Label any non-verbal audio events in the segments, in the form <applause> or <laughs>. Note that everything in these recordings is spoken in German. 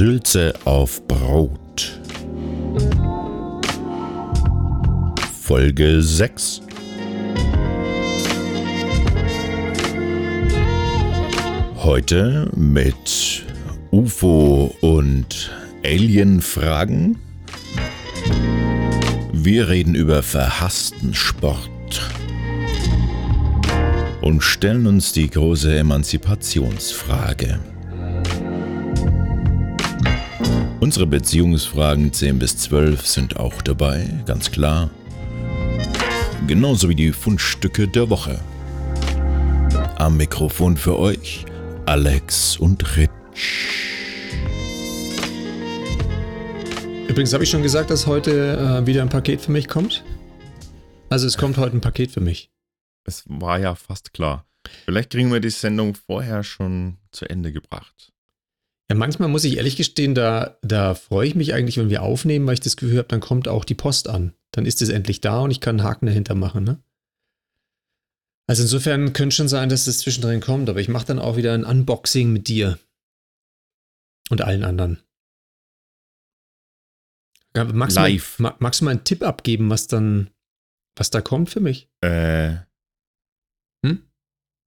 Sülze auf Brot. Folge 6. Heute mit UFO und Alien-Fragen. Wir reden über verhassten Sport und stellen uns die große Emanzipationsfrage. Unsere Beziehungsfragen 10 bis 12 sind auch dabei, ganz klar. Genauso wie die Fundstücke der Woche. Am Mikrofon für euch Alex und Rich. Übrigens habe ich schon gesagt, dass heute äh, wieder ein Paket für mich kommt. Also es kommt heute ein Paket für mich. Es war ja fast klar. Vielleicht kriegen wir die Sendung vorher schon zu Ende gebracht. Ja, manchmal muss ich ehrlich gestehen, da, da freue ich mich eigentlich, wenn wir aufnehmen, weil ich das Gefühl habe, dann kommt auch die Post an. Dann ist es endlich da und ich kann einen Haken dahinter machen, ne? Also insofern könnte schon sein, dass das zwischendrin kommt, aber ich mache dann auch wieder ein Unboxing mit dir und allen anderen. Magst Live. Du mal, magst du mal einen Tipp abgeben, was dann, was da kommt für mich? Äh. Hm?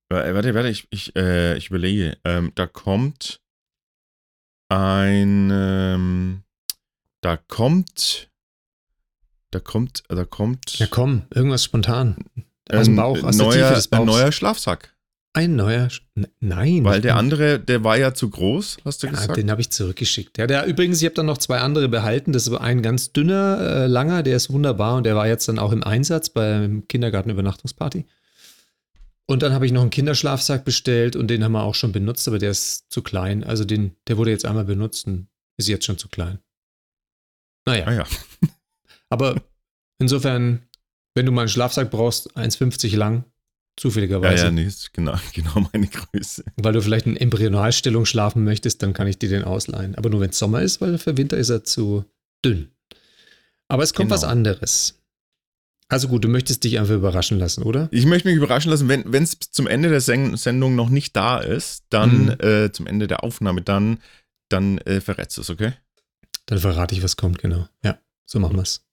Warte, warte, ich, ich, äh, ich überlege. Ähm, da kommt ein, ähm, da kommt, da kommt, da kommt. Ja, komm, irgendwas spontan. Aus dem Bauch, aus neuer, der Tiefe des Bauchs. Ein neuer Schlafsack. Ein neuer, Sch nein. Weil der andere, der war ja zu groß, hast du ja, gesagt? Den habe ich zurückgeschickt. Ja, der übrigens, ich habe dann noch zwei andere behalten. Das ist ein ganz dünner, äh, langer, der ist wunderbar und der war jetzt dann auch im Einsatz beim Kindergartenübernachtungsparty. Und dann habe ich noch einen Kinderschlafsack bestellt und den haben wir auch schon benutzt, aber der ist zu klein. Also den, der wurde jetzt einmal benutzt und ist jetzt schon zu klein. Naja. Ah ja. <laughs> aber insofern, wenn du mal einen Schlafsack brauchst, 1,50 lang, zufälligerweise. Ja, ja, nee, ist genau, <laughs> genau meine Größe. Weil du vielleicht in Embryonalstellung schlafen möchtest, dann kann ich dir den ausleihen. Aber nur wenn es Sommer ist, weil für Winter ist er zu dünn. Aber es kommt genau. was anderes. Also gut, du möchtest dich einfach überraschen lassen, oder? Ich möchte mich überraschen lassen, wenn es zum Ende der Sendung noch nicht da ist, dann mhm. äh, zum Ende der Aufnahme, dann, dann äh, verrätst du es, okay? Dann verrate ich, was kommt, genau. Ja, so machen wir es.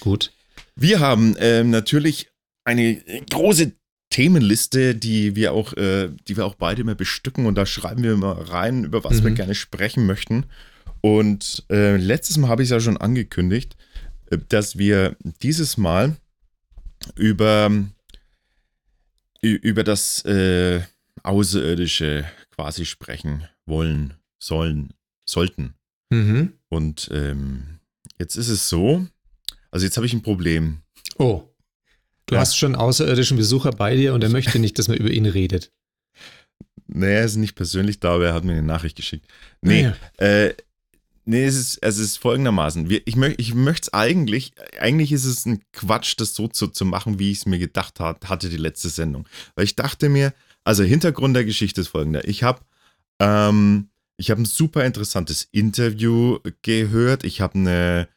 Gut. Wir haben ähm, natürlich eine große Themenliste, die wir auch, äh, die wir auch beide immer bestücken und da schreiben wir immer rein, über was mhm. wir gerne sprechen möchten. Und äh, letztes Mal habe ich es ja schon angekündigt, äh, dass wir dieses Mal über, über das äh, Außerirdische quasi sprechen wollen, sollen, sollten. Mhm. Und ähm, jetzt ist es so, also jetzt habe ich ein Problem. Oh. Du ja. hast schon außerirdischen Besucher bei dir und er möchte nicht, dass man über ihn redet. <laughs> Nee, er ist nicht persönlich da, aber er hat mir eine Nachricht geschickt. Nee, ah, ja. äh, Nee, es ist, es ist folgendermaßen. Wir, ich möchte ich möchte es eigentlich, eigentlich ist es ein Quatsch, das so zu, zu machen, wie ich es mir gedacht hat, hatte, die letzte Sendung. Weil ich dachte mir, also Hintergrund der Geschichte ist folgender. Ich habe ähm, ich ein super interessantes Interview gehört. Ich habe eine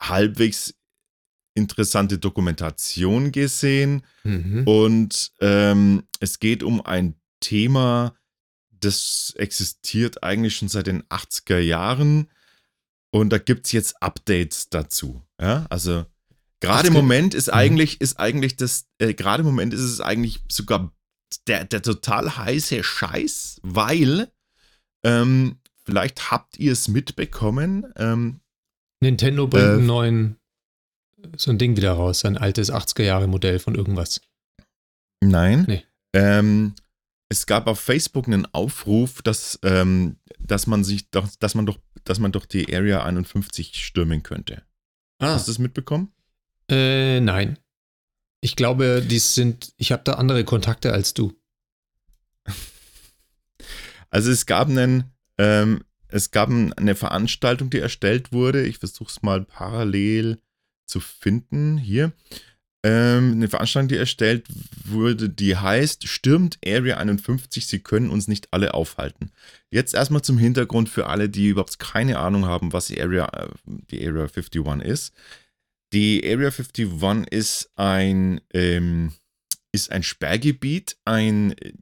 halbwegs interessante Dokumentation gesehen. Mhm. Und ähm, es geht um ein Thema, das existiert eigentlich schon seit den 80er Jahren und da gibt es jetzt Updates dazu. Ja, also gerade im Moment ist mhm. eigentlich, ist eigentlich das, äh, gerade im Moment ist es eigentlich sogar der, der total heiße Scheiß, weil ähm, vielleicht habt ihr es mitbekommen. Ähm, Nintendo bringt äh, einen neuen, so ein Ding wieder raus, ein altes 80er-Jahre-Modell von irgendwas. Nein. Nee. Ähm, es gab auf Facebook einen Aufruf, dass, ähm, dass man sich doch, dass man doch, dass man doch die Area 51 stürmen könnte. Ah. Hast du das mitbekommen? Äh, nein. Ich glaube, die sind, ich habe da andere Kontakte als du. <laughs> Also es gab einen, ähm, es gab eine Veranstaltung, die erstellt wurde. Ich versuche es mal parallel zu finden hier ähm, eine Veranstaltung, die erstellt wurde, die heißt Stürmt Area 51, Sie können uns nicht alle aufhalten. Jetzt erstmal zum Hintergrund für alle, die überhaupt keine Ahnung haben, was die Area, äh, die Area 51 ist. Die Area 51 ist ein, ähm, ist ein Sperrgebiet, ein, äh,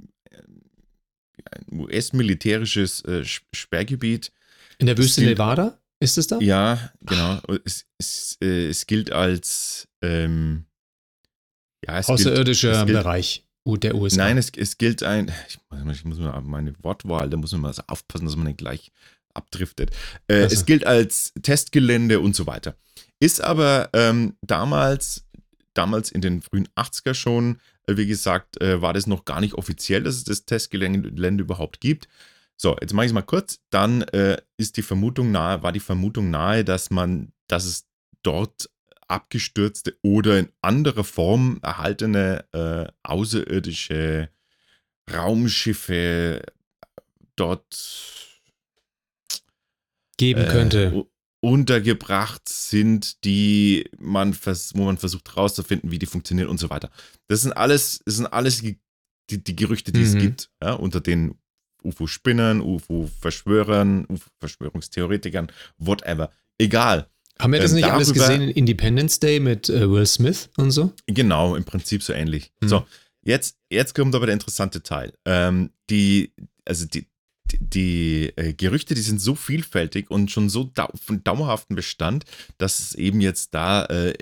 ein US-militärisches äh, Sperrgebiet, In der Wüste Nevada? Ist es da? Ja, genau. Es, es, äh, es gilt als ähm, ja, außerirdischer gilt, Bereich der USA. Nein, es, es gilt ein, ich, ich muss mal meine Wortwahl, da muss man mal aufpassen, dass man nicht gleich abdriftet. Äh, also. Es gilt als Testgelände und so weiter. Ist aber ähm, damals, damals in den frühen 80er schon, äh, wie gesagt, äh, war das noch gar nicht offiziell, dass es das Testgelände überhaupt gibt. So, jetzt mache ich es mal kurz. Dann äh, ist die Vermutung nahe, war die Vermutung nahe, dass man, dass es dort abgestürzte oder in anderer Form erhaltene äh, außerirdische Raumschiffe dort geben könnte. Äh, untergebracht sind, die man wo man versucht herauszufinden, wie die funktionieren und so weiter. Das sind alles, das sind alles die, die Gerüchte, die mhm. es gibt, ja, unter den UFO-Spinnern, UFO-Verschwörern, UFO-Verschwörungstheoretikern, whatever. Egal. Haben wir das ähm, nicht darüber, alles gesehen in Independence Day mit äh, Will Smith und so? Genau, im Prinzip so ähnlich. Mhm. So, jetzt, jetzt kommt aber der interessante Teil. Ähm, die, also die, die, die äh, Gerüchte, die sind so vielfältig und schon so dau von dauerhaftem Bestand, dass es eben jetzt da äh,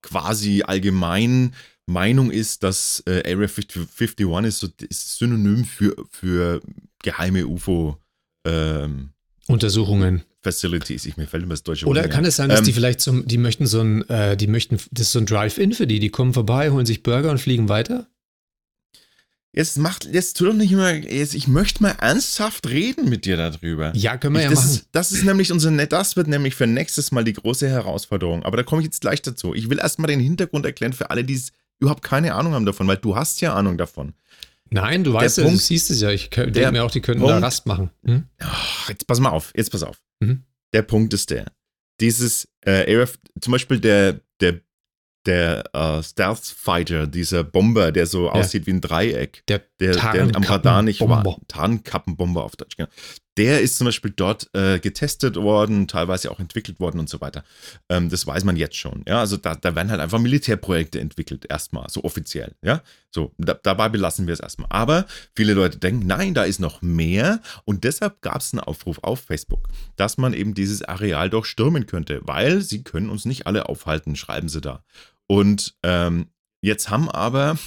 quasi allgemein Meinung ist, dass äh, Area 50, 51 ist, so, ist synonym für, für geheime UFO ähm, Untersuchungen. Facilities, ich mir fällt immer das deutsche Wort. Oder kann es sein, dass ähm, die vielleicht zum, die möchten so ein, äh, die möchten, das ist so ein Drive-In für die, die kommen vorbei, holen sich Burger und fliegen weiter? Jetzt macht, jetzt tu doch nicht immer, jetzt, ich möchte mal ernsthaft reden mit dir darüber. Ja, können wir ich, ja das machen. Ist, das ist nämlich unser, das wird nämlich für nächstes Mal die große Herausforderung. Aber da komme ich jetzt gleich dazu. Ich will erstmal den Hintergrund erklären für alle, die überhaupt keine Ahnung haben davon, weil du hast ja Ahnung davon. Nein, du weißt ja, Punkt, du siehst es ja. Ich denke mir auch, die könnten Punkt, da Rast machen. Hm? Ach, jetzt pass mal auf, jetzt pass auf. Mhm. Der Punkt ist der. Dieses äh, AF, zum Beispiel der, der der äh, Stealth Fighter, dieser Bomber, der so ja. aussieht wie ein Dreieck, der, der, der am Radar nicht war. Tarnkappenbomber auf Deutsch, genau. Der ist zum Beispiel dort äh, getestet worden, teilweise auch entwickelt worden und so weiter. Ähm, das weiß man jetzt schon. Ja, also da, da werden halt einfach Militärprojekte entwickelt, erstmal, so offiziell. Ja, so, da, dabei belassen wir es erstmal. Aber viele Leute denken, nein, da ist noch mehr. Und deshalb gab es einen Aufruf auf Facebook, dass man eben dieses Areal doch stürmen könnte, weil sie können uns nicht alle aufhalten, schreiben sie da. Und ähm, jetzt haben aber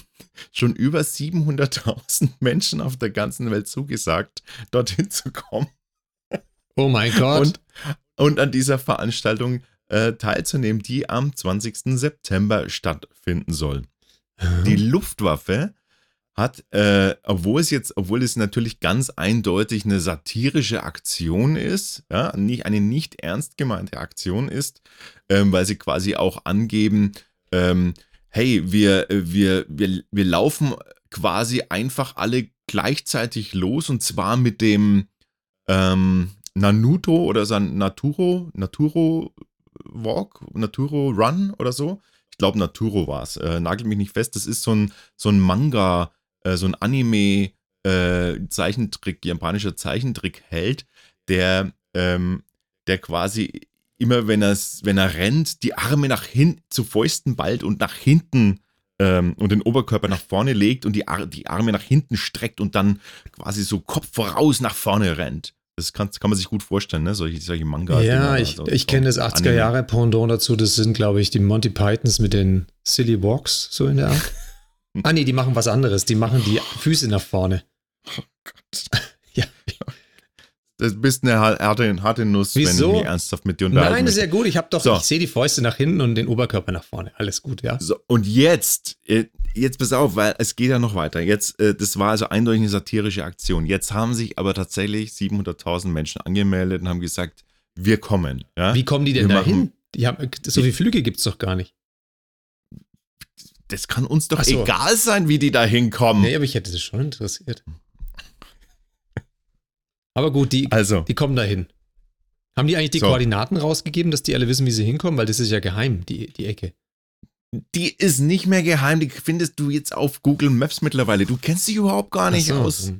schon über 700.000 <laughs> Menschen auf der ganzen Welt zugesagt, dorthin zu kommen. Oh mein Gott. Und, und an dieser Veranstaltung äh, teilzunehmen, die am 20. September stattfinden soll. Die Luftwaffe hat, äh, obwohl es jetzt, obwohl es natürlich ganz eindeutig eine satirische Aktion ist, ja, nicht eine nicht ernst gemeinte Aktion ist, ähm, weil sie quasi auch angeben, ähm, hey, wir, wir, wir, wir laufen quasi einfach alle gleichzeitig los und zwar mit dem ähm, Nanuto oder sein Naturo, Naturo Walk, Naturo Run oder so. Ich glaube, Naturo war es. Äh, nagelt mich nicht fest. Das ist so ein, so ein Manga, äh, so ein Anime, äh, Zeichentrick, japanischer Zeichentrick-Held, der, ähm, der quasi immer, wenn, wenn er rennt, die Arme nach hinten zu Fäusten ballt und nach hinten ähm, und den Oberkörper nach vorne legt und die, Ar die Arme nach hinten streckt und dann quasi so Kopf voraus nach vorne rennt. Das kann, kann man sich gut vorstellen, ne? solche, solche Manga. Ja, ich, so, ich kenne das 80er-Jahre-Pendant dazu. Das sind, glaube ich, die Monty Pythons mit den Silly Walks, so in der Art. <laughs> ah, nee, die machen was anderes. Die machen die Füße nach vorne. Oh Gott. <laughs> ja. Du bist eine harte, harte Nuss, Wieso? wenn du ernsthaft mit dir unterhalten Nein, ist ja gut. Ich habe doch, so. ich sehe die Fäuste nach hinten und den Oberkörper nach vorne. Alles gut, ja. So, und jetzt, äh, jetzt pass auf, weil es geht ja noch weiter. Jetzt, äh, das war also eindeutig eine satirische Aktion. Jetzt haben sich aber tatsächlich 700.000 Menschen angemeldet und haben gesagt, wir kommen. Ja? Wie kommen die denn da hin? So viele Flüge gibt es doch gar nicht. Das kann uns doch so. egal sein, wie die da hinkommen. Nee, aber ich hätte das schon interessiert. Aber gut, die, also. die kommen dahin. Haben die eigentlich die so. Koordinaten rausgegeben, dass die alle wissen, wie sie hinkommen? Weil das ist ja geheim, die, die Ecke. Die ist nicht mehr geheim, die findest du jetzt auf Google Maps mittlerweile. Du kennst dich überhaupt gar nicht so. aus.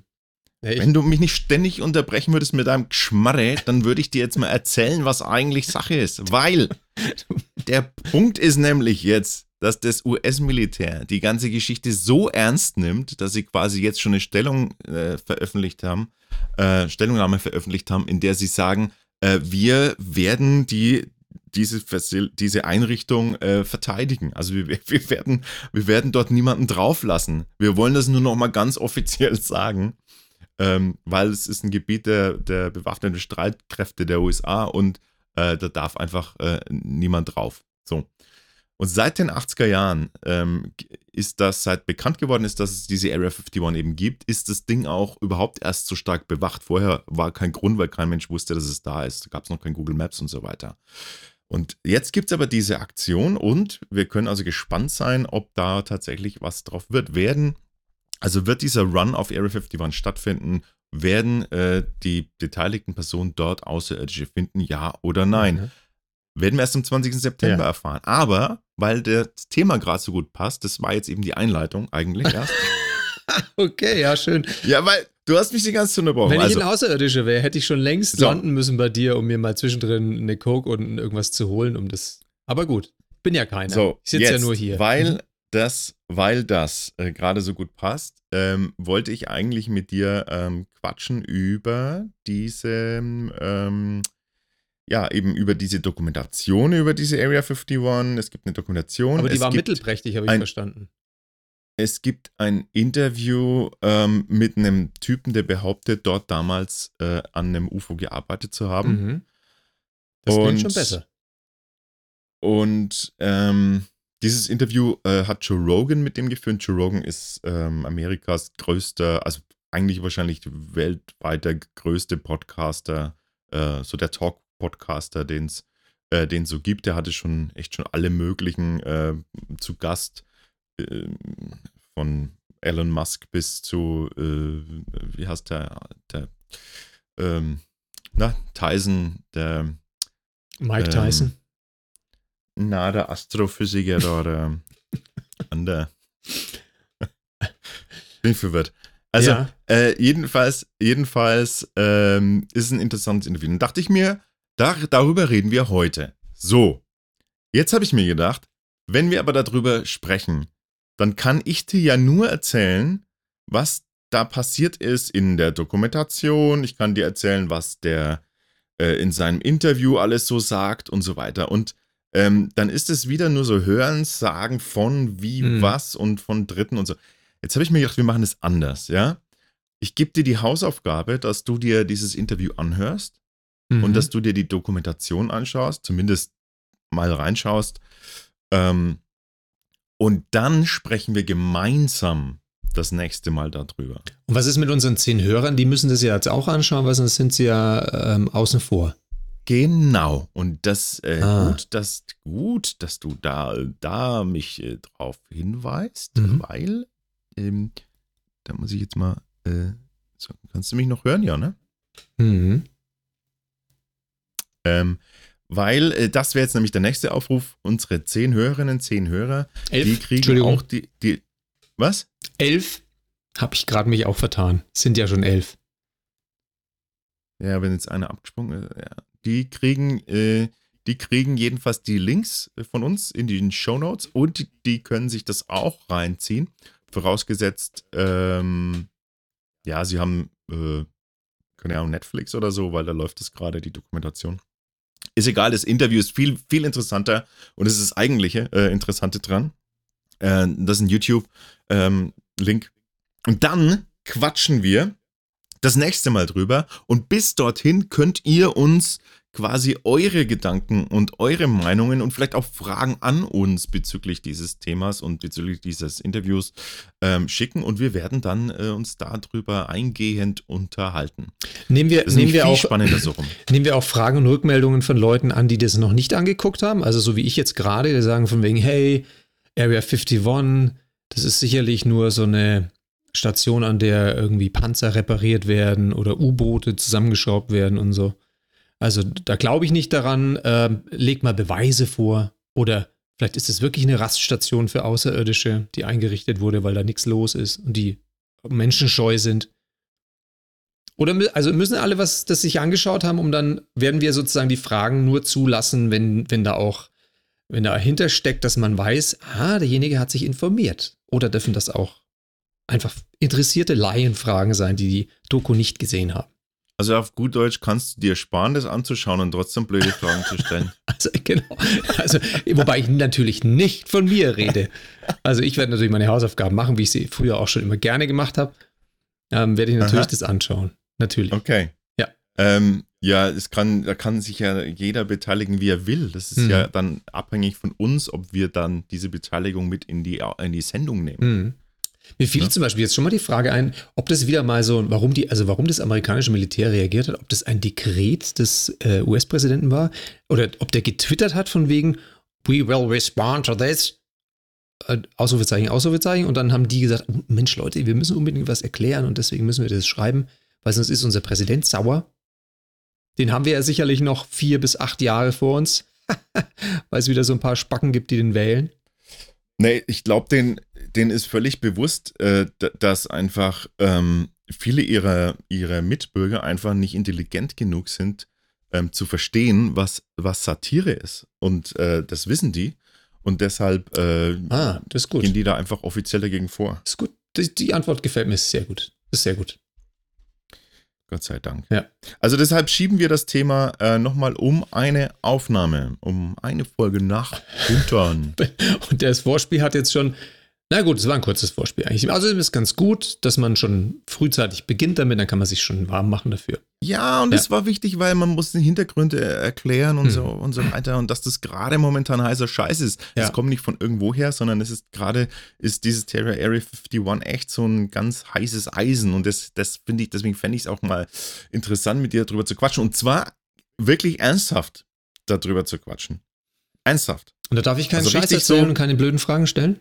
Ja, Wenn du mich nicht ständig unterbrechen würdest mit deinem Geschmarre, dann würde ich dir jetzt mal erzählen, was eigentlich Sache ist. Weil <laughs> der Punkt ist nämlich jetzt, dass das US-Militär die ganze Geschichte so ernst nimmt, dass sie quasi jetzt schon eine Stellung äh, veröffentlicht haben, äh, Stellungnahme veröffentlicht haben, in der sie sagen, äh, wir werden die diese, diese Einrichtung äh, verteidigen. Also wir, wir, werden, wir werden dort niemanden drauflassen. Wir wollen das nur noch mal ganz offiziell <laughs> sagen, ähm, weil es ist ein Gebiet der, der bewaffneten Streitkräfte der USA und äh, da darf einfach äh, niemand drauf. So. Und seit den 80er Jahren ähm, ist das, seit bekannt geworden ist, dass es diese Area 51 eben gibt, ist das Ding auch überhaupt erst so stark bewacht. Vorher war kein Grund, weil kein Mensch wusste, dass es da ist. Da gab es noch kein Google Maps und so weiter. Und jetzt gibt es aber diese Aktion und wir können also gespannt sein, ob da tatsächlich was drauf wird. Werden, also wird dieser Run auf Area 51 stattfinden? Werden äh, die beteiligten Personen dort Außerirdische finden, ja oder nein? Mhm. Werden wir erst am 20. September ja. erfahren. Aber, weil das Thema gerade so gut passt, das war jetzt eben die Einleitung eigentlich erst. <laughs> okay, ja, schön. Ja, weil Du hast mich die ganze Zeit unterbrochen. Wenn ich also, ein Außerirdischer wäre, hätte ich schon längst so. landen müssen bei dir, um mir mal zwischendrin eine Coke und irgendwas zu holen, um das. Aber gut, bin ja keiner. So, ich sitze ja nur hier. Weil mhm. das, weil das äh, gerade so gut passt, ähm, wollte ich eigentlich mit dir ähm, quatschen über diese, ähm, ja, eben über diese Dokumentation über diese Area 51. Es gibt eine Dokumentation. Aber die war mittelprächtig, habe ich ein, verstanden. Es gibt ein Interview ähm, mit einem Typen, der behauptet, dort damals äh, an einem UFO gearbeitet zu haben. Mhm. Das klingt schon besser. Und ähm, dieses Interview äh, hat Joe Rogan mit dem geführt. Joe Rogan ist ähm, Amerikas größter, also eigentlich wahrscheinlich weltweit der größte Podcaster, äh, so der Talk-Podcaster, den es äh, so gibt. Der hatte schon echt schon alle möglichen äh, zu Gast. Ähm, von Elon Musk bis zu, äh, wie heißt der, der ähm, na, Tyson, der Mike Tyson? Ähm, na, der Astrophysiker oder an der <laughs> bin ich verwirrt. Also, ja. äh, jedenfalls, jedenfalls ähm, ist ein interessantes Interview. Und dachte ich mir, da, darüber reden wir heute. So, jetzt habe ich mir gedacht, wenn wir aber darüber sprechen, dann kann ich dir ja nur erzählen, was da passiert ist in der Dokumentation. Ich kann dir erzählen, was der äh, in seinem Interview alles so sagt und so weiter. Und ähm, dann ist es wieder nur so Hörensagen von wie, mhm. was und von Dritten und so. Jetzt habe ich mir gedacht, wir machen es anders, ja? Ich gebe dir die Hausaufgabe, dass du dir dieses Interview anhörst mhm. und dass du dir die Dokumentation anschaust, zumindest mal reinschaust. Ähm, und dann sprechen wir gemeinsam das nächste Mal darüber. Und was ist mit unseren zehn Hörern? Die müssen das ja jetzt auch anschauen, weil sonst sind sie ja ähm, außen vor. Genau. Und das äh, ah. gut, dass, gut, dass du da, da mich äh, drauf hinweist, mhm. weil ähm, da muss ich jetzt mal. Äh, so, kannst du mich noch hören, ja, ne? Mhm. Ähm, weil äh, das wäre jetzt nämlich der nächste Aufruf. Unsere zehn Hörerinnen, zehn Hörer, elf? die kriegen auch die, die. Was? Elf? Habe ich gerade mich auch vertan. Sind ja schon elf. Ja, wenn jetzt einer abgesprungen ist, ja. Die kriegen, äh, die kriegen jedenfalls die Links von uns in den Show Notes und die, die können sich das auch reinziehen. Vorausgesetzt, ähm, ja, sie haben, äh, keine Ahnung, Netflix oder so, weil da läuft es gerade, die Dokumentation. Ist egal, das Interview ist viel, viel interessanter und es ist das eigentliche äh, Interessante dran. Äh, das ist ein YouTube-Link. Ähm, und dann quatschen wir das nächste Mal drüber und bis dorthin könnt ihr uns quasi eure Gedanken und eure Meinungen und vielleicht auch Fragen an uns bezüglich dieses Themas und bezüglich dieses Interviews ähm, schicken und wir werden dann äh, uns darüber eingehend unterhalten. Nehmen wir, nehmen wir auch, so. <clears throat> Nehmen wir auch Fragen und Rückmeldungen von Leuten an, die das noch nicht angeguckt haben, also so wie ich jetzt gerade, die sagen von wegen, hey, Area 51, das ist sicherlich nur so eine Station, an der irgendwie Panzer repariert werden oder U-Boote zusammengeschraubt werden und so. Also da glaube ich nicht daran. Ähm, leg mal Beweise vor. Oder vielleicht ist es wirklich eine Raststation für Außerirdische, die eingerichtet wurde, weil da nichts los ist und die menschenscheu sind. Oder also müssen alle was das sich angeschaut haben, um dann werden wir sozusagen die Fragen nur zulassen, wenn, wenn da auch wenn dahinter steckt, dass man weiß, ah, derjenige hat sich informiert. Oder dürfen das auch einfach interessierte Laienfragen sein, die die Doku nicht gesehen haben? Also auf gut Deutsch kannst du dir sparen, das anzuschauen und trotzdem blöde Fragen zu stellen. <laughs> Also genau. Also, wobei ich natürlich nicht von mir rede. Also ich werde natürlich meine Hausaufgaben machen, wie ich sie früher auch schon immer gerne gemacht habe. Ähm, werde ich natürlich Aha. das anschauen. Natürlich. Okay. Ja. Ähm, ja, es kann, da kann sich ja jeder beteiligen, wie er will. Das ist mhm. ja dann abhängig von uns, ob wir dann diese Beteiligung mit in die, in die Sendung nehmen. Mhm. Mir fiel ja. zum Beispiel jetzt schon mal die Frage ein, ob das wieder mal so, warum die, also warum das amerikanische Militär reagiert hat, ob das ein Dekret des äh, US-Präsidenten war oder ob der getwittert hat von wegen, we will respond to this. Äh, Ausrufezeichen, Ausrufezeichen. Und dann haben die gesagt, Mensch Leute, wir müssen unbedingt was erklären und deswegen müssen wir das schreiben, weil sonst ist unser Präsident sauer. Den haben wir ja sicherlich noch vier bis acht Jahre vor uns, <laughs> weil es wieder so ein paar Spacken gibt, die den wählen. Nee, ich glaube, den, denen ist völlig bewusst, äh, dass einfach ähm, viele ihrer, ihrer Mitbürger einfach nicht intelligent genug sind, ähm, zu verstehen, was, was Satire ist. Und äh, das wissen die. Und deshalb äh, ah, gehen die da einfach offiziell dagegen vor. Das ist gut. Die, die Antwort gefällt mir sehr gut. Das ist sehr gut. Gott sei Dank. Ja. Also deshalb schieben wir das Thema äh, nochmal um eine Aufnahme, um eine Folge nach hinten. <laughs> Und das Vorspiel hat jetzt schon na gut, es war ein kurzes Vorspiel eigentlich. Also es ist ganz gut, dass man schon frühzeitig beginnt damit, dann kann man sich schon warm machen dafür. Ja, und es ja. war wichtig, weil man muss die Hintergründe erklären und hm. so und so weiter und dass das gerade momentan heißer Scheiß ist. Es kommt nicht von irgendwoher, sondern es ist gerade, ist dieses Terra Area 51 echt so ein ganz heißes Eisen und das, das finde ich, deswegen fände ich es auch mal interessant, mit dir darüber zu quatschen und zwar wirklich ernsthaft darüber zu quatschen. Ernsthaft. Und da darf ich keinen also Scheiß erzählen so, und keine blöden Fragen stellen?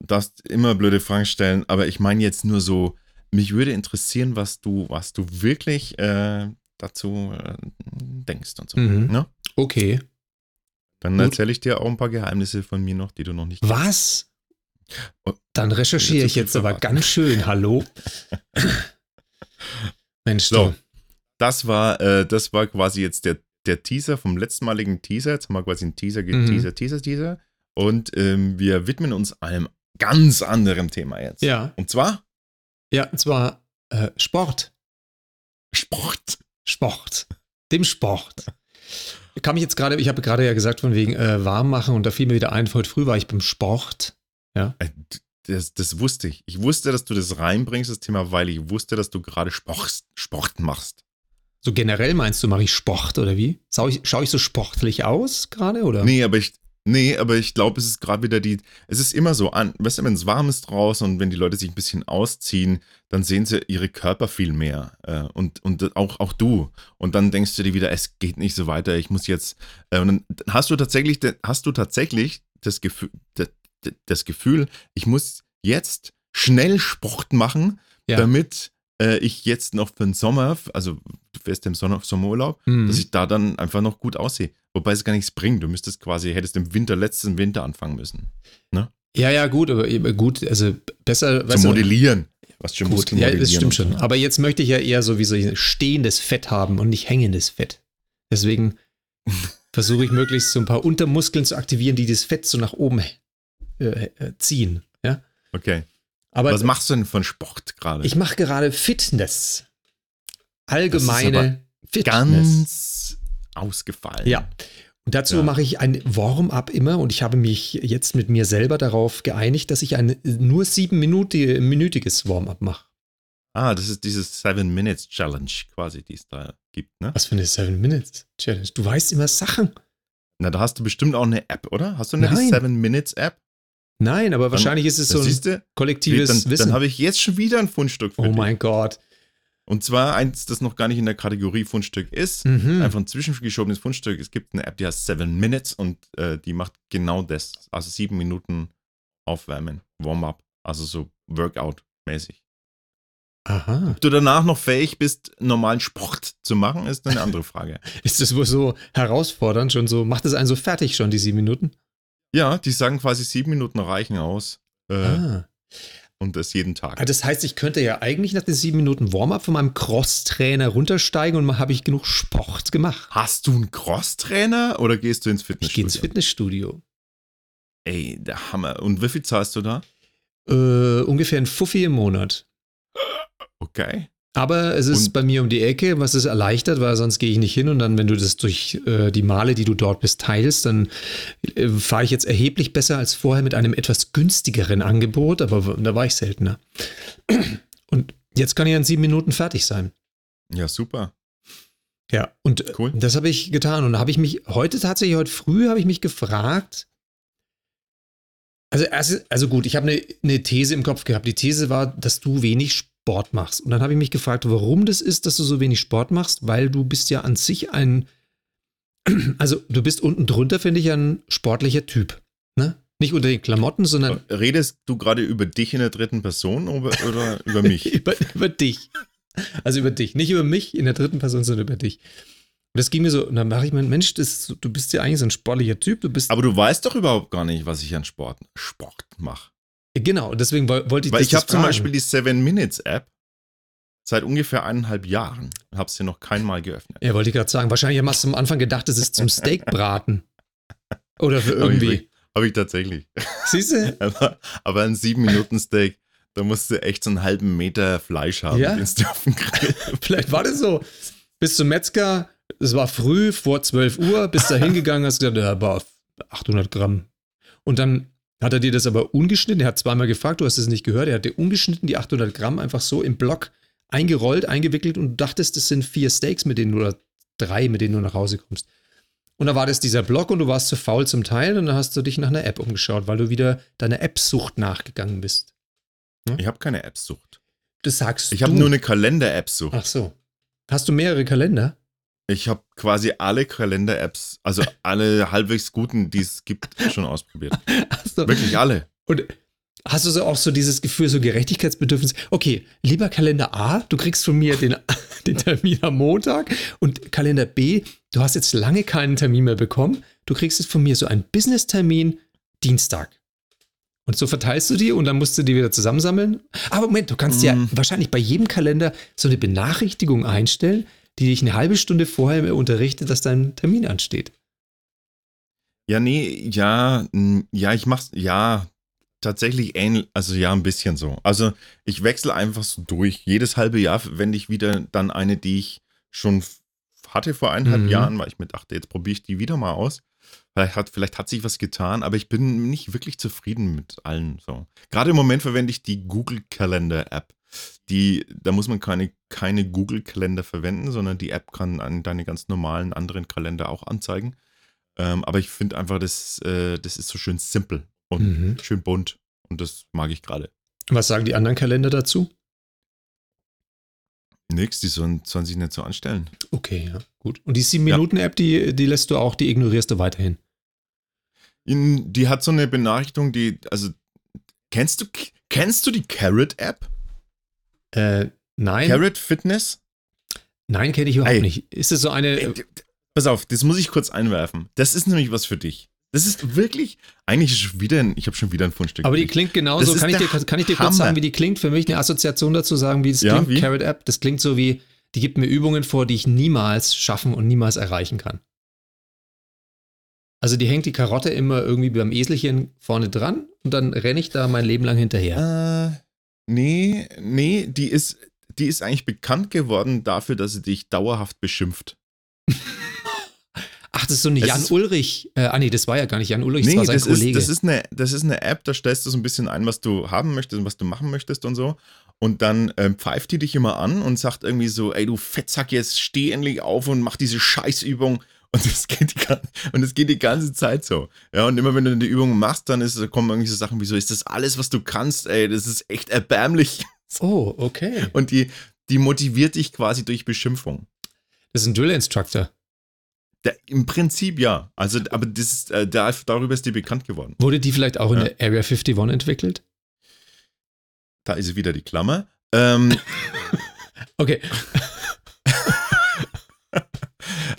Darfst immer blöde Fragen stellen, aber ich meine jetzt nur so, mich würde interessieren, was du, was du wirklich äh, dazu äh, denkst und so. Mhm. Ne? Okay. Dann erzähle ich dir auch ein paar Geheimnisse von mir noch, die du noch nicht kennst. Was? Und Dann recherchiere ich jetzt aber ganz schön. Hallo? <laughs> Mensch, so. Du. Das war, äh, das war quasi jetzt der, der Teaser vom letztmaligen Teaser. Jetzt haben wir quasi einen Teaser, mhm. Teaser, Teaser, Teaser. Und ähm, wir widmen uns einem ganz anderem Thema jetzt. Ja. Und zwar? Ja, und zwar äh, Sport. Sport. Sport. Dem Sport. Ich kam mich jetzt gerade, ich habe gerade ja gesagt, von wegen äh, warm machen und da fiel mir wieder ein, heute früh war ich beim Sport. Ja. Äh, das, das wusste ich. Ich wusste, dass du das reinbringst, das Thema, weil ich wusste, dass du gerade Sport, Sport machst. So generell meinst du, mache ich Sport oder wie? Schaue ich, schau ich so sportlich aus gerade oder? Nee, aber ich, Nee, aber ich glaube, es ist gerade wieder die. Es ist immer so, an, weißt du, wenn es warm ist draußen und wenn die Leute sich ein bisschen ausziehen, dann sehen sie ihre Körper viel mehr. Äh, und und auch, auch du. Und dann denkst du dir wieder, es geht nicht so weiter, ich muss jetzt. Äh, und dann hast du tatsächlich, hast du tatsächlich das Gefühl, das, Gefühl, ich muss jetzt schnell Sport machen, ja. damit äh, ich jetzt noch für den Sommer, also du fährst im Sommerurlaub, mhm. dass ich da dann einfach noch gut aussehe. Wobei es gar nichts bringt. Du müsstest quasi, hättest im Winter, letzten Winter anfangen müssen. Ne? Ja, ja, gut, aber gut, also besser. Zu modellieren. Was schon gut, ja, das stimmt schon. Aber jetzt möchte ich ja eher so wie so stehendes Fett haben und nicht hängendes Fett. Deswegen <laughs> versuche ich möglichst so ein paar Untermuskeln zu aktivieren, die das Fett so nach oben äh, äh, ziehen. Ja. Okay. Aber was machst du denn von Sport gerade? Ich mache gerade Fitness. Allgemeine Fitness. Ganz ausgefallen. Ja. Und dazu ja. mache ich ein Warm-up immer und ich habe mich jetzt mit mir selber darauf geeinigt, dass ich ein nur siebenminütiges Warm-up mache. Ah, das ist dieses Seven Minutes Challenge quasi, die es da gibt, ne? Was für eine Seven Minutes Challenge? Du weißt immer Sachen. Na, da hast du bestimmt auch eine App, oder? Hast du eine. Seven Minutes App? Nein, aber wahrscheinlich ist es so ein kollektives dann, Wissen. Dann habe ich jetzt schon wieder ein Fundstück für Oh dich. mein Gott. Und zwar eins, das noch gar nicht in der Kategorie Fundstück ist, mhm. einfach ein zwischengeschobenes Fundstück. Es gibt eine App, die heißt Seven Minutes und äh, die macht genau das. Also sieben Minuten Aufwärmen, Warm-up, also so Workout-mäßig. Aha. Ob du danach noch fähig bist, normalen Sport zu machen, ist eine andere <laughs> Frage. ist das wohl so herausfordernd schon so? Macht es einen so fertig schon, die sieben Minuten? Ja, die sagen quasi sieben Minuten reichen aus. Äh, ah. Und das jeden Tag. Ah, das heißt, ich könnte ja eigentlich nach den sieben Minuten Warm-up von meinem Cross-Trainer runtersteigen und habe ich genug Sport gemacht. Hast du einen Cross-Trainer oder gehst du ins Fitnessstudio? Ich gehe ins Fitnessstudio. Ey, der Hammer. Und wie viel zahlst du da? Äh, ungefähr ein Fuffi im Monat. Okay. Aber es ist Und- bei mir um die Ecke, was es erleichtert, weil sonst gehe ich nicht hin und dann, wenn du das durch äh, die Male, die du dort bist, teilst, dann äh, fahre ich jetzt erheblich besser als vorher mit einem etwas günstigeren Angebot, aber da war ich seltener. Und jetzt kann ich in sieben Minuten fertig sein. Ja, super. Ja, und äh, Cool. das habe ich getan. Und da habe ich mich heute tatsächlich, heute früh habe ich mich gefragt, also, erst, also gut, ich habe eine, eine These im Kopf gehabt. Die These war, dass du wenig Sport machst. Und dann habe ich mich gefragt, warum das ist, dass du so wenig Sport machst, weil du bist ja an sich ein, <clears throat> also du bist unten drunter, finde ich, ein sportlicher Typ. Ne? Nicht unter den Klamotten, sondern Redest du gerade über dich in der dritten Person oder, oder über <laughs> mich? über, über dich. Also über dich. Nicht über mich in der dritten Person, sondern über dich. Und das ging mir so, und dann mache ich mir, Mensch, das, du bist ja eigentlich so ein sportlicher Typ. Du bist. Aber du weißt doch überhaupt gar nicht, was ich an Sport, Sport mache. Genau, und deswegen woll- wollte ich Weil ich habe zum. Beispiel die Seven Minutes App seit ungefähr eineinhalb Jahren. Habe sie noch kein Mal geöffnet. Ja, wollte ich gerade sagen. Wahrscheinlich hast du am Anfang gedacht, das ist zum Steakbraten. <laughs> Oder für Hab ich irgendwie. Habe ich tatsächlich. <laughs> Siehst du? Aber, aber ein 7-Minuten-Steak, da musst du echt so einen halben Meter Fleisch haben, Ja? den du auf dem Grill. <laughs> Vielleicht war das so. Bis zum Metzger, es war früh, vor 12 Uhr, bist da hingegangen, hast gesagt, ja, aber 800 Gramm. Und dann hat er dir das aber ungeschnitten, er hat zweimal gefragt, du hast es nicht gehört, er hat dir ungeschnitten die 800 Gramm einfach so im Block eingerollt, eingewickelt und du dachtest, das sind vier Steaks, mit denen du, oder drei, mit denen du nach Hause kommst. Und da war das dieser Block und du warst zu faul zum Teilen und dann hast du dich nach einer App umgeschaut, weil du wieder deiner App-Sucht nachgegangen bist. Ich habe keine App-Sucht. Das sagst Ich du. habe nur eine Kalender-App-Sucht. Ach so. Hast du mehrere Kalender? Ich habe quasi alle Kalender-Apps, also alle <laughs> halbwegs guten, die es gibt, schon ausprobiert. <laughs> Du, Wirklich alle. Und hast du so auch so dieses Gefühl, so Gerechtigkeitsbedürfnis? Okay, lieber Kalender A, du kriegst von mir den, <laughs> den Termin am Montag und Kalender B, du hast jetzt lange keinen Termin mehr bekommen, du kriegst jetzt von mir so einen Business-Termin Dienstag. Und so verteilst du die und dann musst du die wieder zusammensammeln. Aber Moment, du kannst ja Mm. wahrscheinlich bei jedem Kalender so eine Benachrichtigung einstellen, die dich eine halbe Stunde vorher unterrichtet, dass dein Termin ansteht. Ja, nee, ja, ja, ich mach's, ja, tatsächlich ähnlich, also ja, ein bisschen so. Also ich wechsle einfach so durch. Jedes halbe Jahr verwende ich wieder dann eine, die ich schon hatte vor eineinhalb Mhm. Jahren, weil ich mir dachte, jetzt probiere ich die wieder mal aus. Vielleicht hat, vielleicht hat sich was getan, aber ich bin nicht wirklich zufrieden mit allen. So. Gerade im Moment verwende ich die Google Calendar App. Die, da muss man keine, keine Google Kalender verwenden, sondern die App kann an deine ganz normalen anderen Kalender auch anzeigen. Ähm, aber ich finde einfach, das, äh, das ist so schön simpel und Mhm. schön bunt. Und das mag ich gerade. Was sagen die anderen Kalender dazu? Nix, die sollen, sollen sich nicht so anstellen. Okay, ja, gut. Und die 7-Minuten-App, die, die lässt du auch, die ignorierst du weiterhin. In, die hat so eine Benachrichtigung, die, also, kennst du, kennst du die Carrot-App? Äh, nein, Carrot Fitness? nein, kenne ich überhaupt Ey. nicht. Ist es so eine, Ey, Pass auf, das muss ich kurz einwerfen. Das ist nämlich was für dich. Das ist wirklich, eigentlich ist schon wieder ein, ich habe schon wieder ein Fundstück. aber die klingt genauso, kann ich, dir, kann ich dir kurz Hammer. sagen, wie die klingt? Für mich eine Assoziation dazu sagen, wie das Ja, klingt, wie? Carrot App. Das klingt so wie, die gibt mir Übungen vor, die ich niemals schaffen und niemals erreichen kann. Also die hängt die Karotte immer irgendwie beim Eselchen vorne dran und dann renne ich da mein Leben lang hinterher. Nee, nee, die ist, die ist eigentlich bekannt geworden dafür, dass sie dich dauerhaft beschimpft. Ach, das ist so eine es Jan ist- Ulrich. Äh, ah nee, das war ja gar nicht Jan Ulrich, das Nee, war sein das ist, Kollege. das, ist eine, das ist eine App, da stellst du so ein bisschen ein, was du haben möchtest und was du machen möchtest und so. Und dann ähm, pfeift die dich immer an und sagt irgendwie so, ey du Fettsack, jetzt steh endlich auf und mach diese Scheißübung. Und das geht geht die ganze Zeit so. Ja, und immer wenn du die Übung machst, dann ist, kommen irgendwie so Sachen wie so, ist das alles, was du kannst, ey, das ist echt erbärmlich. <laughs> oh, okay. Und die, die motiviert dich quasi durch Beschimpfung. Das ist ein Drill Instructor. Da, Im Prinzip ja. Also, aber das ist, äh, da, darüber ist die bekannt geworden. Wurde die vielleicht auch in Ja. der Area 51 entwickelt? Da ist wieder die Klammer. Ähm, <laughs> Okay. <laughs>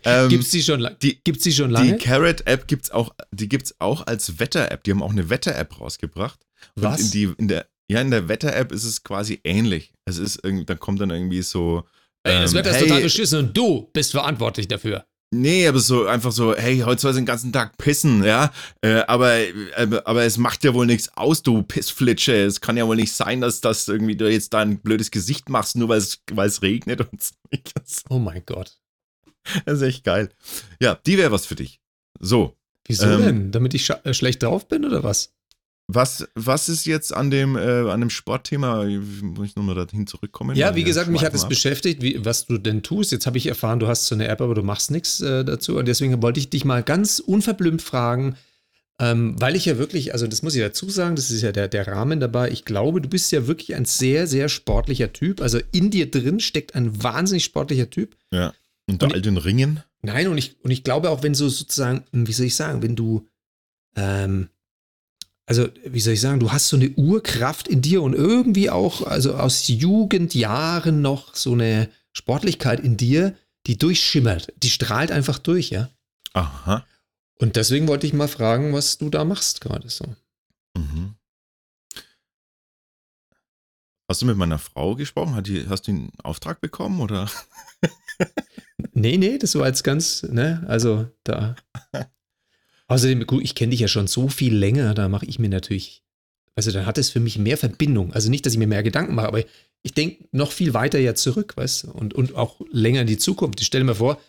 ähm, Gibt's die schon, die- gibt's die schon die lange? Carrot-App gibt's auch, die gibt's auch als Wetter-App. Die haben auch eine Wetter-App rausgebracht. Was? in, die, in der, ja, in der Wetter-App ist es quasi ähnlich. Es ist irgendwie, da kommt dann irgendwie so. Ey, das ähm, Wetter ist hey, total beschissen und du bist verantwortlich dafür. Nee, aber so einfach so, hey, heute soll ich den ganzen Tag pissen, ja. Äh, aber, äh, aber es macht ja wohl nichts aus, du Pissflitsche. Es kann ja wohl nicht sein, dass das irgendwie du jetzt da ein blödes Gesicht machst, nur weil es regnet und so. Oh mein Gott. <laughs> Das ist echt geil. Ja, die wäre was für dich. So. Wieso ähm, denn? Damit ich äh, schlecht drauf bin oder was? Was, was ist jetzt an dem, äh, an dem Sportthema? Muss ich nochmal dahin zurückkommen? Ja, wie gesagt, mich hat es beschäftigt, wie, was du denn tust. Jetzt habe ich erfahren, du hast so eine App, aber du machst nichts äh, dazu. Und deswegen wollte ich dich mal ganz unverblümt fragen, ähm, weil ich ja wirklich, also das muss ich dazu sagen, das ist ja der, der Rahmen dabei. Ich glaube, du bist ja wirklich ein sehr, sehr sportlicher Typ. Also in dir drin steckt ein wahnsinnig sportlicher Typ. Ja. Unter all den Ringen? Nein, und ich, und ich glaube auch, wenn du sozusagen, wie soll ich sagen, wenn du, ähm, also wie soll ich sagen, du hast so eine Urkraft in dir und irgendwie auch, also aus Jugendjahren noch so eine Sportlichkeit in dir, die durchschimmert, die strahlt einfach durch, ja. Aha. Und deswegen wollte ich mal fragen, was du da machst gerade so. Mhm. Hast du mit meiner Frau gesprochen? Hat die, hast du einen Auftrag bekommen oder? <laughs> nee, nee, das war jetzt ganz, ne, also da. <laughs> Außerdem, gut, ich kenne dich ja schon so viel länger, da mache ich mir natürlich, also dann hat es für mich mehr Verbindung. Also nicht, dass ich mir mehr Gedanken mache, aber ich denke noch viel weiter ja zurück, weißt du, und, und auch länger in die Zukunft. Ich stelle mir vor,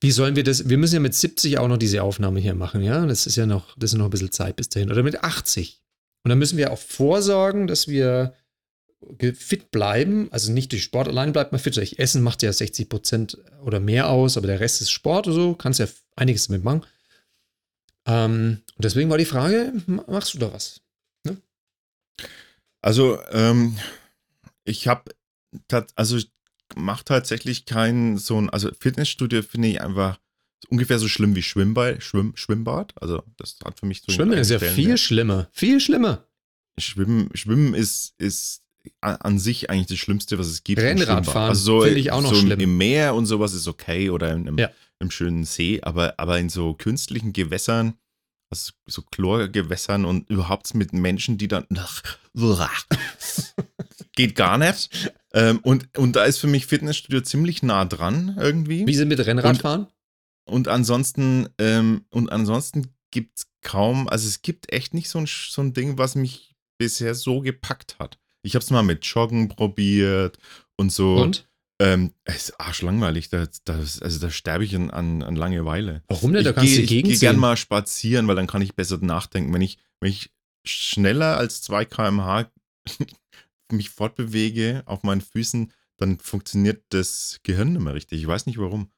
wie sollen wir das, wir müssen ja mit 70 auch noch diese Aufnahme hier machen, ja, das ist ja noch, das ist noch ein bisschen Zeit bis dahin, oder mit 80. Und dann müssen wir auch vorsorgen, dass wir fit bleiben, also nicht durch Sport allein bleibt man fit, durch Essen macht ja 60 Prozent oder mehr aus, aber der Rest ist Sport oder so, kannst ja einiges damit machen. Ähm, und deswegen war die Frage, machst du da was? Ne? Also, ähm, ich habe, also ich mache tatsächlich kein so ein, also Fitnessstudio finde ich einfach ungefähr so schlimm wie Schwimmbad, Schwimm, Schwimmbad. Also das hat für mich so. Schwimmen ist ja viel schlimmer, viel schlimmer. Schwimmen, Schwimmen ist, ist an sich eigentlich das Schlimmste, was es gibt. Rennradfahren also so, finde ich auch noch so schlimm. Im Meer und sowas ist okay oder in einem, ja. einem schönen See, aber, aber in so künstlichen Gewässern, also so Chlorgewässern und überhaupt mit Menschen, die dann <laughs> geht gar nicht. Ähm, und, und da ist für mich Fitnessstudio ziemlich nah dran irgendwie. Wie sind mit Rennradfahren? Und, und ansonsten, ähm, und ansonsten gibt es kaum, also es gibt echt nicht so ein, so ein Ding, was mich bisher so gepackt hat. Ich habe es mal mit Joggen probiert und so. Und? Ähm, es ist arschlangweilig, da, da, also da sterbe ich an, an, an, Langeweile. Warum denn? Da kannst geh, du Ich gehe gerne mal spazieren, weil dann kann ich besser nachdenken. Wenn ich, wenn ich schneller als 2 km/h <laughs> mich fortbewege auf meinen Füßen, dann funktioniert das Gehirn nicht mehr richtig. Ich weiß nicht warum.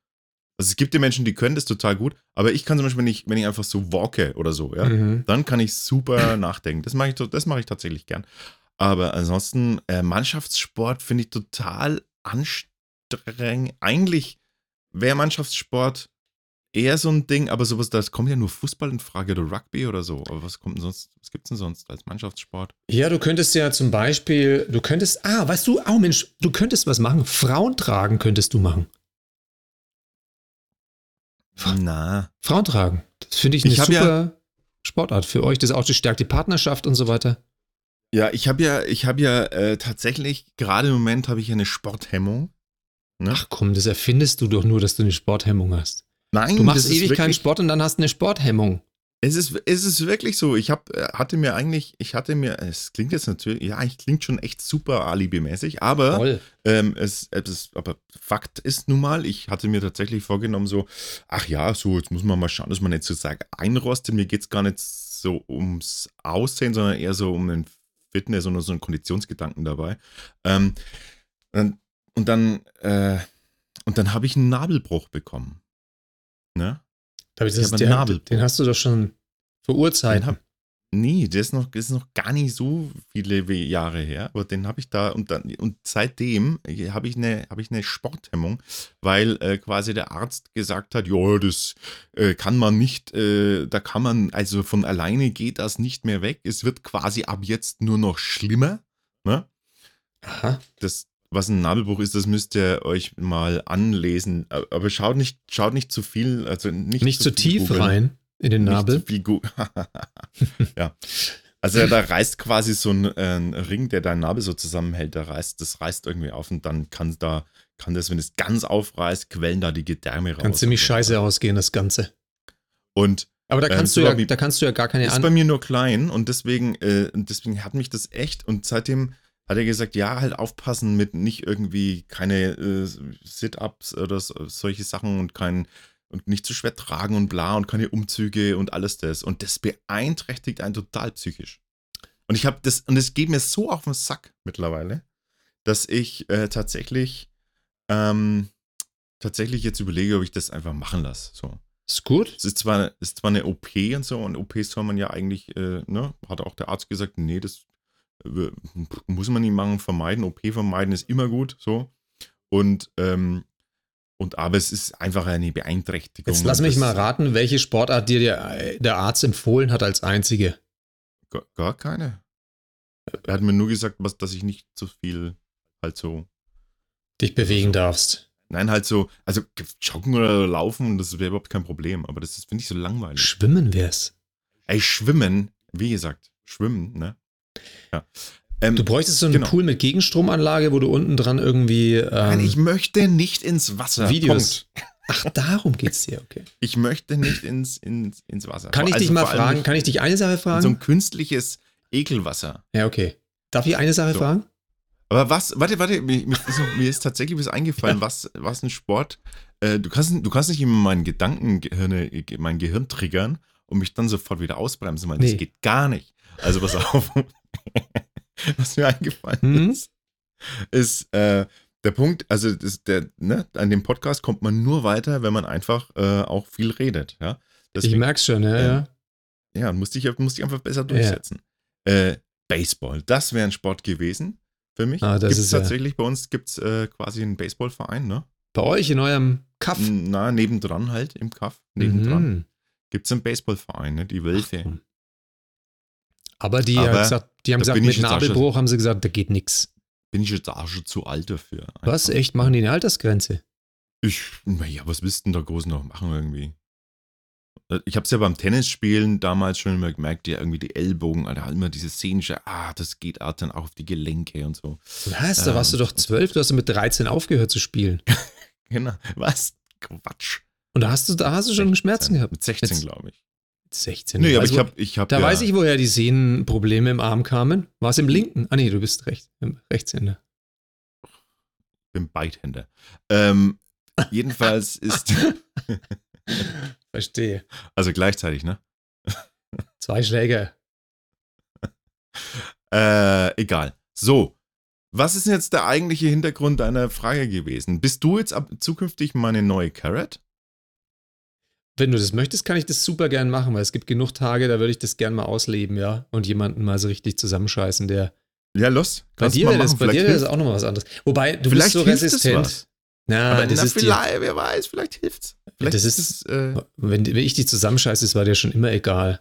Also es gibt ja Menschen, die können das total gut, aber ich kann zum Beispiel, wenn ich, wenn ich einfach so walke oder so, ja, mhm. dann kann ich super nachdenken. Das mache ich, das mache ich tatsächlich gern. Aber ansonsten, äh, Mannschaftssport finde ich total anstrengend. Eigentlich wäre Mannschaftssport eher so ein Ding, aber sowas, das kommt ja nur Fußball in Frage oder Rugby oder so. Aber was kommt denn sonst, was gibt es denn sonst als Mannschaftssport? Ja, du könntest ja zum Beispiel, du könntest, ah, weißt du, oh Mensch, du könntest was machen. Frauen tragen könntest du machen. Na. Frauen tragen. Das finde ich eine ich super ja, Sportart für euch. Das auch, das stärkt die Partnerschaft und so weiter. Ja, ich habe ja, ich habe ja äh, tatsächlich, gerade im Moment habe ich ja eine Sporthemmung. Ne? Ach komm, das erfindest du doch nur, dass du eine Sporthemmung hast. Nein, du machst ewig keinen Sport und dann hast du eine Sporthemmung. Es ist, es ist wirklich so. Ich hab, äh, hatte mir eigentlich, ich hatte mir, es klingt jetzt natürlich, ja, ich klingt schon echt super alibimäßig, aber, ähm, es, es, aber Fakt ist nun mal, ich hatte mir tatsächlich vorgenommen, so, ach ja, so, jetzt muss man mal schauen, dass man nicht so sagt, einrostet. Mir geht es gar nicht so ums Aussehen, sondern eher so um den Fitness und so einen Konditionsgedanken dabei. Ähm, und dann, äh, und dann habe ich einen Nabelbruch bekommen. Ne? ich das, ich den, den hast du doch schon vor Urzeiten. Nee, das ist, noch, das ist noch gar nicht so viele Jahre her, aber den habe ich da und, dann, und seitdem habe ich, eine, hab ich eine Sporthemmung, weil äh, quasi der Arzt gesagt hat, ja, das äh, kann man nicht, äh, da kann man, also von alleine geht das nicht mehr weg. Es wird quasi ab jetzt nur noch schlimmer. Ne? Aha. Das, was ein Nabelbruch ist, das müsst ihr euch mal anlesen. Aber schaut nicht, schaut nicht zu viel, also nicht, nicht zu, zu tief googlen. rein in den Nabel. <laughs> ja. Also da reißt quasi so ein, äh, ein Ring, der deinen Nabel so zusammenhält, der reißt, das reißt irgendwie auf und dann kann da, kann das, wenn es ganz aufreißt, quellen da die Gedärme raus. Kann ziemlich scheiße ausgehen, das Ganze. Und Aber da Ähm, kannst, so du, ja, da kannst du ja gar keine ist an bei mir nur klein und deswegen, äh, deswegen hat mich das echt und seitdem hat er gesagt, ja, halt aufpassen mit nicht irgendwie keine äh, Sit-Ups oder so, solche Sachen und kein und nicht zu schwer tragen und bla und keine Umzüge und alles das. Und das beeinträchtigt einen total psychisch. Und ich habe das, und es geht mir so auf den Sack mittlerweile, dass ich äh, tatsächlich, ähm, tatsächlich jetzt überlege, ob ich das einfach machen lasse. So. Ist gut. Es ist zwar, ist zwar eine OP und so, und OPs soll man ja eigentlich, äh, ne, hat auch der Arzt gesagt, nee, das äh, muss man nicht machen, vermeiden. OP vermeiden ist immer gut, so. Und, ähm, und aber es ist einfach eine Beeinträchtigung. Jetzt lass mich mal raten, welche Sportart dir der, der Arzt empfohlen hat als einzige. Gar, gar keine. Er hat mir nur gesagt, was, dass ich nicht so viel halt so, Dich bewegen darfst. nein, halt so, also joggen oder laufen, das wäre überhaupt kein Problem, aber das ist, finde ich, so langweilig. Schwimmen wär's. Ey, schwimmen, wie gesagt, schwimmen, ne? Ja. Ähm, Du bräuchtest so einen Genau. Pool mit Gegenstromanlage, wo du unten dran irgendwie Nein, ähm, ich möchte nicht ins Wasser. Videos. Punkt. Ach, darum geht's dir, okay. <laughs> Ich möchte nicht ins, ins, ins Wasser. Kann ich Also dich mal fragen? Kann ich dich eine Sache fragen? So ein künstliches Ekelwasser. ja, okay. Darf ich eine Sache So. fragen? Aber was, warte, warte, mir, mir, ist, tatsächlich was eingefallen, was, was ein Sport. Äh, du, kannst, du kannst nicht immer meinen Gedankengehirne, mein Gehirn triggern und mich dann sofort wieder ausbremsen, weil Nee. das geht gar nicht. Also pass auf. <laughs> <laughs> was mir eingefallen Mhm. ist, ist äh, der Punkt, also der, ne, an dem Podcast kommt man nur weiter, wenn man einfach äh, auch viel redet. Ja? ich Deswegen- merk's schon, ja, Ähm, ja. ja, musste ich, musste ich einfach besser durchsetzen. Äh, Baseball, das wäre ein Sport gewesen für mich. Ah, das gibt's ist ja- tatsächlich, bei uns gibt es äh, quasi einen Baseballverein, ne? Bei euch in eurem Kaff. Na, nebendran halt, im Kaff, nebendran. Mhm. Gibt es einen Baseballverein, ne? Die Wölfe. Ach, Aber die, Aber haben gesagt, die haben gesagt, mit schon- Nabelbruch haben sie gesagt, da geht nix. Bin ich jetzt auch schon zu alt dafür. Was? Einfach. Echt? Machen die eine Altersgrenze? Ich, naja, was willst du denn da groß noch machen irgendwie? Äh, Ich habe es ja beim Tennisspielen damals schon immer gemerkt, ja, irgendwie die Ellbogen, Alter, halt immer diese szenische, ah, das geht auch dann auch auf die Gelenke und so. Was? Da warst du Ähm, doch zwölf, du hast mit 13 aufgehört zu spielen. <laughs> Genau. Was? Quatsch. Und da hast du, da hast du schon Schmerzen gehabt. Mit 16, Jetzt- glaube ich. 16. Nee, aber Also, ich habe. Ich hab Da ja, weiß ich, woher die Sehnenprobleme im Arm kamen. War es im linken? Ah, nee, du bist recht, im Rechtshänder. bin Beidhänder. Ähm, jedenfalls ist. <laughs> <laughs> Verstehe. Also gleichzeitig, ne? Zwei Schläge. Äh, egal. So. Was ist jetzt der eigentliche Hintergrund deiner Frage gewesen? Bist du jetzt ab zukünftig meine neue Carrot? Wenn du das möchtest, kann ich das super gern machen, weil es gibt genug Tage, da würde ich das gern mal ausleben, ja. Und jemanden mal so richtig zusammenscheißen, der. Ja, los. Bei dir wäre das, bei dir das auch nochmal was anderes. Wobei, du Vielleicht bist so resistent. Na, Aber das na, ist dir, vielleicht, wer weiß, vielleicht hilft's. Vielleicht Das ist ist- es. Äh, wenn, wenn ich dich zusammenscheiße, das war dir schon immer egal.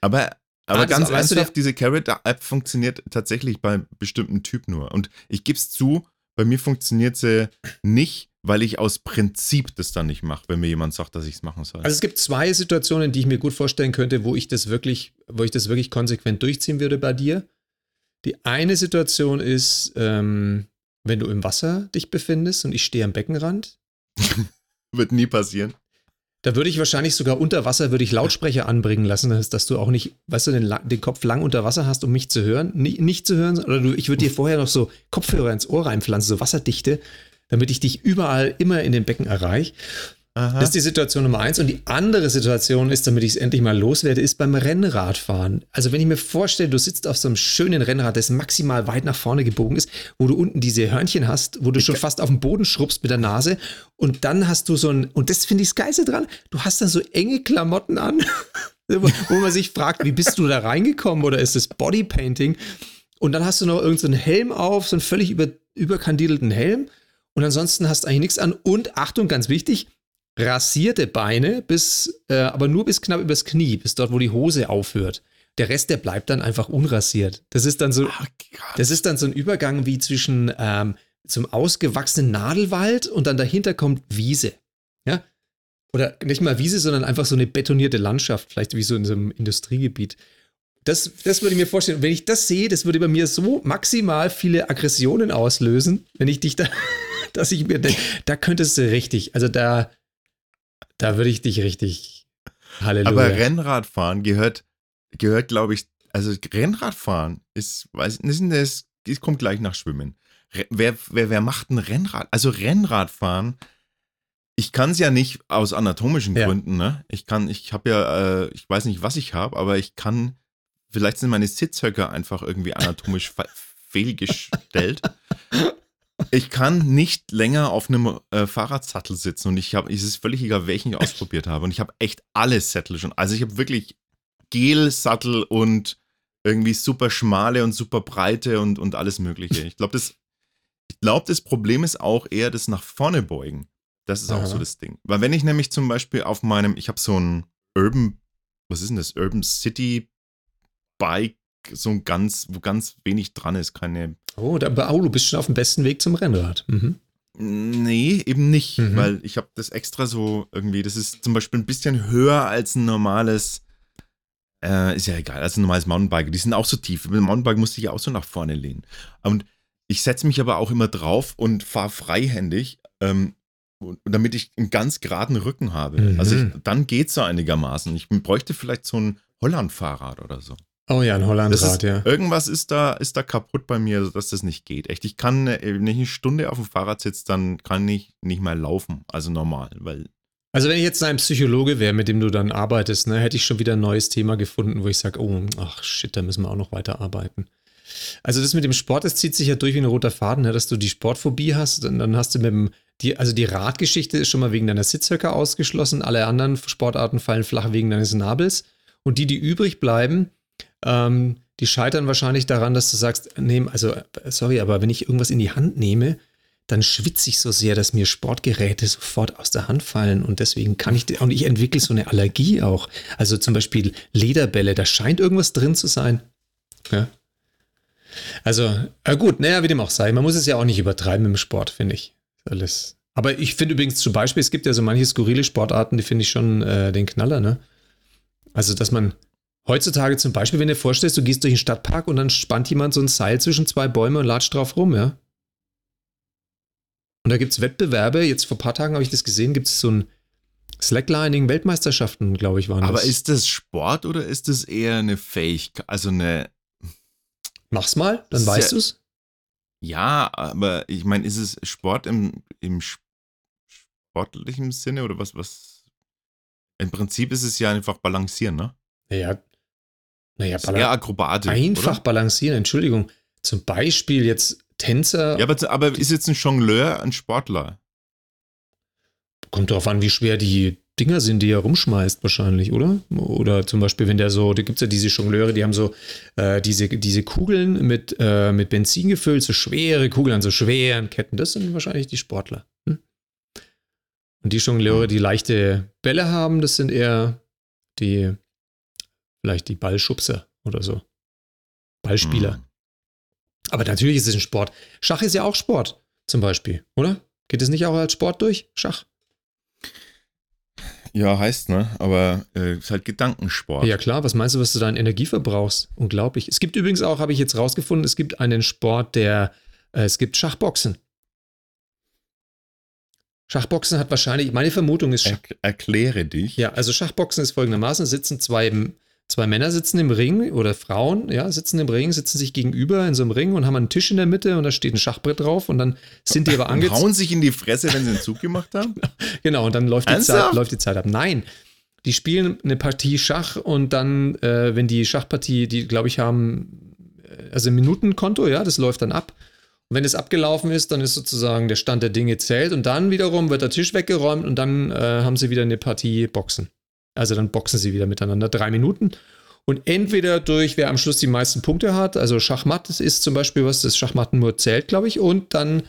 aber aber Ah, ganz weißt du, ernsthaft, diese Carrot-App funktioniert tatsächlich bei bestimmten Typ nur. Und ich gebe es zu, bei mir funktioniert sie nicht, weil ich aus Prinzip das dann nicht mache, wenn mir jemand sagt, dass ich es machen soll. Also es gibt zwei Situationen, die ich mir gut vorstellen könnte, wo ich das wirklich, wo ich das wirklich konsequent durchziehen würde bei dir. Die eine Situation ist, ähm, wenn du im Wasser dich befindest und ich stehe am Beckenrand, <laughs> Wird nie passieren. da würde ich wahrscheinlich sogar unter Wasser würde ich Lautsprecher anbringen lassen, dass, du auch nicht, weißt du, den, den Kopf lang unter Wasser hast, um mich zu hören, nicht, nicht zu hören, oder du, ich würde dir vorher noch so Kopfhörer ins Ohr reinpflanzen, so Wasserdichte, damit ich dich überall immer in den Becken erreiche. Aha. Das ist die Situation Nummer eins. Und die andere Situation ist, damit ich es endlich mal loswerde, ist beim Rennradfahren. Also wenn ich mir vorstelle, du sitzt auf so einem schönen Rennrad, das maximal weit nach vorne gebogen ist, wo du unten diese Hörnchen hast, wo du schon fast auf den Boden schrubbst mit der Nase und dann hast du so ein, und das finde ich das Geilste dran, du hast dann so enge Klamotten an, <laughs> wo man sich fragt, wie bist du da reingekommen oder ist das Bodypainting? Und dann hast du noch irgendeinen so einen Helm auf, so einen völlig über, überkandidelten Helm. Und ansonsten hast du eigentlich nichts an. Und Achtung, ganz wichtig, rasierte Beine bis, äh, aber nur bis knapp übers Knie, bis dort, wo die Hose aufhört. Der Rest, der bleibt dann einfach unrasiert. Das ist dann so, das ist dann so ein Übergang wie zwischen ähm, zum ausgewachsenen Nadelwald und dann dahinter kommt Wiese. Ja? Oder nicht mal Wiese, sondern einfach so eine betonierte Landschaft, vielleicht wie so in so einem Industriegebiet. Das, das würde ich mir vorstellen. wenn ich das sehe, das würde bei mir so maximal viele Aggressionen auslösen, wenn ich dich da, dass ich mir denke, da könntest du richtig, also da, da würde ich dich richtig, Halleluja. Aber Rennradfahren gehört, gehört, glaube ich, also Rennradfahren ist, weiß nicht, das, das kommt gleich nach Schwimmen. Wer, wer, wer macht ein Rennrad? Also Rennradfahren, ich kann es ja nicht aus anatomischen ja. Gründen, ne? Ich kann, ich habe ja, äh, ich weiß nicht, was ich habe, aber ich kann Vielleicht sind meine Sitzhöcker einfach irgendwie anatomisch <laughs> fehlgestellt. <laughs> Ich kann nicht länger auf einem äh, Fahrradsattel sitzen und ich habe, es ist völlig egal, welchen ich ausprobiert habe. Und ich habe echt alle Sättel schon. Also ich habe wirklich Gelsattel und irgendwie super schmale und super breite und, und alles Mögliche. Ich glaube, das, glaub, das Problem ist auch eher das nach vorne beugen. Das ist Aha. auch so das Ding. Weil wenn ich nämlich zum Beispiel auf meinem, ich habe so ein Urban, was ist denn das? Urban City Bike so ein ganz, wo ganz wenig dran ist, keine. Oh, da, oh, du bist schon auf dem besten Weg zum Rennrad. Mhm. Nee, eben nicht, mhm. weil ich habe das extra so irgendwie, das ist zum Beispiel ein bisschen höher als ein normales, äh, ist ja egal, als ein normales Mountainbike. Die sind auch so tief. Mit dem Mountainbike musste ich ja auch so nach vorne lehnen. Und ich setze mich aber auch immer drauf und fahre freihändig, ähm, damit ich einen ganz geraden Rücken habe. Mhm. Also ich, dann geht es so einigermaßen. Ich bräuchte vielleicht so ein Holland-Fahrrad oder so. Oh ja, ein Hollandrad, ja. Irgendwas ist da, ist da kaputt bei mir, dass das nicht geht. Echt, ich kann, äh, wenn ich eine Stunde auf dem Fahrrad sitze, dann kann ich nicht mehr laufen. Also normal, weil. Also wenn ich jetzt ein Psychologe wäre, mit dem du dann arbeitest, ne, hätte ich schon wieder ein neues Thema gefunden, wo ich sage, oh, ach shit, da müssen wir auch noch weiter arbeiten. Also das mit dem Sport, das zieht sich ja durch wie ein roter Faden, ne, dass du die Sportphobie hast und dann hast du mit dem, die, also die Radgeschichte ist schon mal wegen deiner Sitzhöcker ausgeschlossen, alle anderen Sportarten fallen flach wegen deines Nabels und die, die übrig bleiben, ähm, die scheitern wahrscheinlich daran, dass du sagst, nehm, also sorry, aber wenn ich irgendwas in die Hand nehme, dann schwitze ich so sehr, dass mir Sportgeräte sofort aus der Hand fallen und deswegen kann ich, und ich entwickle so eine Allergie auch. Also zum Beispiel Lederbälle, da scheint irgendwas drin zu sein. Ja. Also, äh gut, naja, wie dem auch sei. Man muss es ja auch nicht übertreiben im Sport, finde ich. Alles. Aber ich finde übrigens zum Beispiel, es gibt ja so manche skurrile Sportarten, die finde ich schon äh, den Knaller, ne? Also, dass man, Heutzutage zum Beispiel, wenn du dir vorstellst, du gehst durch den Stadtpark und dann spannt jemand so ein Seil zwischen zwei Bäume und latscht drauf rum, ja. Und da gibt es Wettbewerbe, jetzt vor ein paar Tagen habe ich das gesehen, gibt es so ein Slacklining-Weltmeisterschaften, glaube ich, waren das. Aber ist das Sport oder ist das eher eine Fähigkeit, also eine. Mach's mal, dann weißt du es. Ja, aber ich meine, ist es Sport im, im sportlichen Sinne oder was, was? Im Prinzip ist es ja einfach balancieren, ne? Naja, naja, eher Akrobatisch. Einfach oder? balancieren, Entschuldigung. Zum Beispiel jetzt Tänzer. Ja, aber, aber ist jetzt ein Jongleur ein Sportler? Kommt darauf an, wie schwer die Dinger sind, die er rumschmeißt, wahrscheinlich, oder? Oder zum Beispiel, wenn der so, da gibt es ja diese Jongleure, die haben so äh, diese, diese Kugeln mit, äh, mit Benzin gefüllt, so schwere Kugeln an so schweren Ketten. Das sind wahrscheinlich die Sportler. Hm? Und die Jongleure, die leichte Bälle haben, das sind eher die Vielleicht die Ballschubser oder so. Ballspieler. Mhm. Aber natürlich ist es ein Sport. Schach ist ja auch Sport, zum Beispiel, oder? Geht es nicht auch als Sport durch? Schach? Ja, heißt, ne? Aber äh, ist halt Gedankensport. Ja, klar. Was meinst du, was du da an Energie verbrauchst? Unglaublich. Es gibt übrigens auch, habe ich jetzt rausgefunden, es gibt einen Sport, der, äh, es gibt Schachboxen. Schachboxen hat wahrscheinlich, meine Vermutung ist. Er, erkläre dich. Ja, also Schachboxen ist folgendermaßen: sitzen zwei Zwei Männer sitzen im Ring oder Frauen, ja, sitzen im Ring, sitzen sich gegenüber in so einem Ring und haben einen Tisch in der Mitte und da steht ein Schachbrett drauf und dann sind die aber <laughs> angezogen. hauen sich in die Fresse, wenn sie einen Zug gemacht haben? <laughs> genau, und dann läuft die, Zeit, läuft die Zeit ab. Nein, die spielen eine Partie Schach und dann, äh, wenn die Schachpartie, die glaube ich haben, äh, also ein Minutenkonto, ja, das läuft dann ab. Und wenn es abgelaufen ist, dann ist sozusagen der Stand der Dinge zählt und dann wiederum wird der Tisch weggeräumt und dann äh, haben sie wieder eine Partie Boxen. Also dann boxen sie wieder miteinander. Drei Minuten. Und entweder durch, wer am Schluss die meisten Punkte hat, also Schachmatt ist zum Beispiel was, das Schachmatten nur zählt, glaube ich, und dann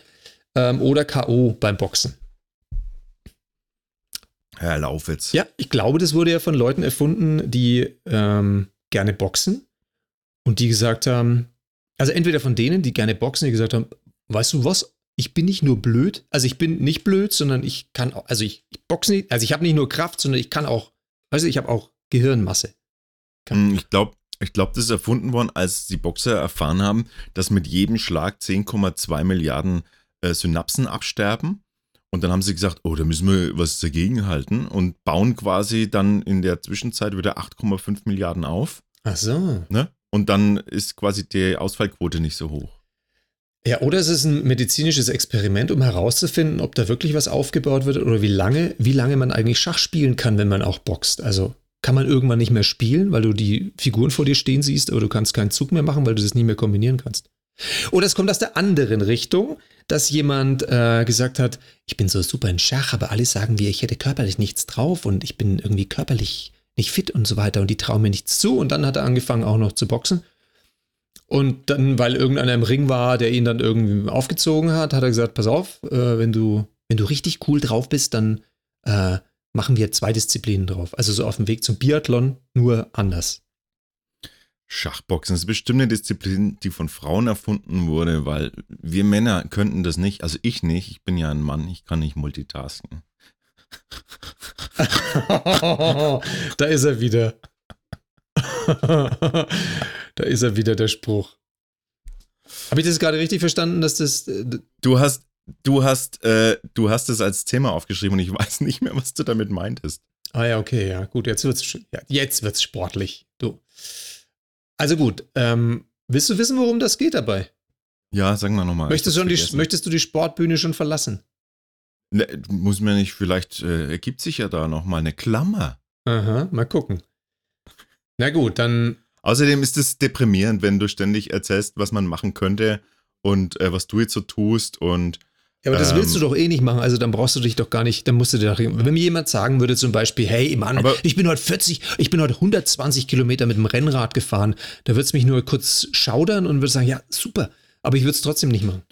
ähm, oder K.O. beim Boxen. Herr Laufwitz. Ja, ich glaube, das wurde ja von Leuten erfunden, die ähm, gerne boxen und die gesagt haben, also entweder von denen, die gerne boxen, die gesagt haben, weißt du was, ich bin nicht nur blöd, also ich bin nicht blöd, sondern ich kann auch, also ich, ich boxe nicht, also ich habe nicht nur Kraft, sondern ich kann auch Du, ich habe auch Gehirnmasse. Kann. Hm, ich glaube, Ich glaube, das ist erfunden worden, als die Boxer erfahren haben, dass mit jedem Schlag 10,2 Milliarden äh, Synapsen absterben. Und dann haben sie gesagt, oh, da müssen wir was dagegen halten und bauen quasi dann in der Zwischenzeit wieder 8,5 Milliarden auf. Ach so. Ne? Und dann ist quasi die Ausfallquote nicht so hoch. Ja, oder es ist ein medizinisches Experiment, um herauszufinden, ob da wirklich was aufgebaut wird oder wie lange, wie lange man eigentlich Schach spielen kann, wenn man auch boxt. Also kann man irgendwann nicht mehr spielen, weil du die Figuren vor dir stehen siehst, aber du kannst keinen Zug mehr machen, weil du das nicht mehr kombinieren kannst. Oder es kommt aus der anderen Richtung, dass jemand äh, gesagt hat, ich bin so super in Schach, aber alle sagen mir, ich hätte körperlich nichts drauf und ich bin irgendwie körperlich nicht fit und so weiter und die trauen mir nichts zu. Und dann hat er angefangen auch noch zu boxen. Und dann, weil irgendeiner im Ring war, der ihn dann irgendwie aufgezogen hat, hat er gesagt, pass auf, äh, wenn du, wenn du richtig cool drauf bist, dann äh, machen wir zwei Disziplinen drauf. Also so auf dem Weg zum Biathlon, nur anders. Schachboxen ist bestimmt eine Disziplin, die von Frauen erfunden wurde, weil wir Männer könnten das nicht. Also ich nicht. Ich bin ja ein Mann, ich kann nicht multitasken. <laughs> da ist er wieder. <laughs> <laughs> da ist er wieder, der Spruch. Habe ich das gerade richtig verstanden, dass das. Äh, du hast, du hast, äh, du hast es als Thema aufgeschrieben und ich <laughs> weiß nicht mehr, was du damit meintest. Ah ja, okay, ja, gut, jetzt wird's, ja, jetzt wird's sportlich. Du. Also gut, ähm, willst du wissen, worum das geht dabei? Ja, sagen wir nochmal. Möchtest, möchtest du die Sportbühne schon verlassen? Ne, muss mir nicht, vielleicht äh, ergibt sich ja da nochmal eine Klammer. Aha, mal gucken. Na gut, dann. Außerdem ist es deprimierend, wenn du ständig erzählst, was man machen könnte und äh, was du jetzt so tust und ja, aber das willst du ähm. doch eh nicht machen, also dann brauchst du dich doch gar nicht, dann musst du dir doch, wenn mir jemand sagen würde zum Beispiel, hey Mann, ich bin heute 40, ich bin heute 120 Kilometer mit dem Rennrad gefahren, da würde es mich nur kurz schaudern und würde sagen, ja, super, aber ich würde es trotzdem nicht machen.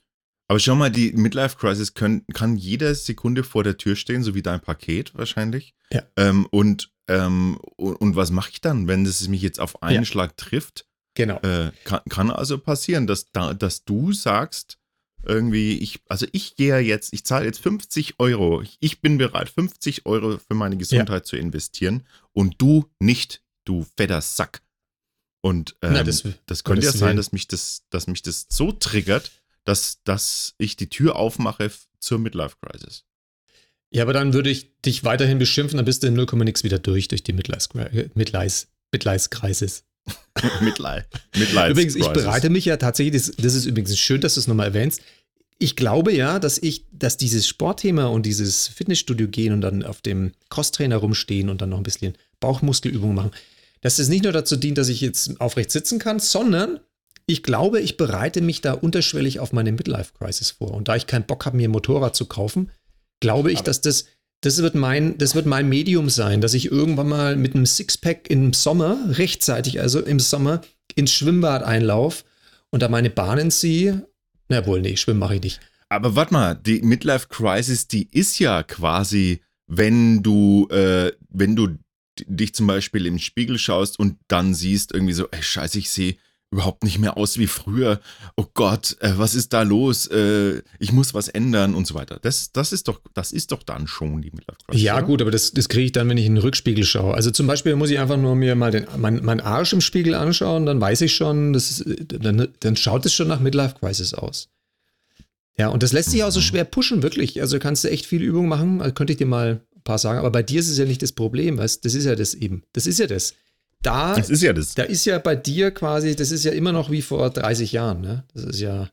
Aber schau mal, die Midlife Crisis können, kann jede Sekunde vor der Tür stehen, so wie dein Paket wahrscheinlich. Ja. Ähm, und, ähm, und, und, was mache ich dann, wenn es mich jetzt auf einen ja. Schlag trifft? Genau. Äh, kann, kann, also passieren, dass, da, dass du sagst, irgendwie, ich, also ich gehe jetzt, ich zahle jetzt 50 Euro. Ich bin bereit, 50 Euro für meine Gesundheit ja. zu investieren und du nicht, du fetter Sack. Und ähm, Na, das, das könnte ja sein, dass mich das, dass mich das so triggert, dass, dass ich die Tür aufmache zur Midlife Crisis. Ja, aber dann würde ich dich weiterhin beschimpfen, dann bist du in 0, nix wieder durch, durch die Midlife, Midlife Crisis. Midlife. Übrigens, ich bereite mich ja tatsächlich, das, das ist übrigens schön, dass du es nochmal erwähnst. Ich glaube ja, dass ich, dass dieses Sportthema und dieses Fitnessstudio gehen und dann auf dem Crosstrainer rumstehen und dann noch ein bisschen Bauchmuskelübungen machen, dass das nicht nur dazu dient, dass ich jetzt aufrecht sitzen kann, sondern ich glaube, ich bereite mich da unterschwellig auf meine Midlife-Crisis vor. Und da ich keinen Bock habe, mir ein Motorrad zu kaufen, glaube ich, dass das, das wird, mein, das wird mein Medium sein, dass ich irgendwann mal mit einem Sixpack im Sommer, rechtzeitig also im Sommer, ins Schwimmbad einlaufe und da meine Bahnen ziehe. Na wohl, nee, schwimmen mache ich nicht. Aber warte mal, die Midlife Crisis, die ist ja quasi, wenn du, äh, wenn du dich zum Beispiel im Spiegel schaust und dann siehst irgendwie so, ey, scheiße, ich sehe überhaupt nicht mehr aus wie früher. Oh Gott, äh, was ist da los? Äh, ich muss was ändern und so weiter. Das, das, ist, doch, das ist doch dann schon die Midlife Crisis. Ja, oder? gut, aber das, das kriege ich dann, wenn ich in den Rückspiegel schaue. Also zum Beispiel muss ich einfach nur mir mal den, mein, mein Arsch im Spiegel anschauen, dann weiß ich schon, das dann, dann schaut es schon nach Midlife Crisis aus. Ja, und das lässt sich auch so mhm. schwer pushen, wirklich. Also kannst du echt viel Übung machen, also könnte ich dir mal ein paar sagen, aber bei dir ist es ja nicht das Problem, weißt Das ist ja das eben. Das ist ja das da, das ist ja das. Da ist ja bei dir quasi, das ist ja immer noch wie vor 30 Jahren, ne? Das ist ja,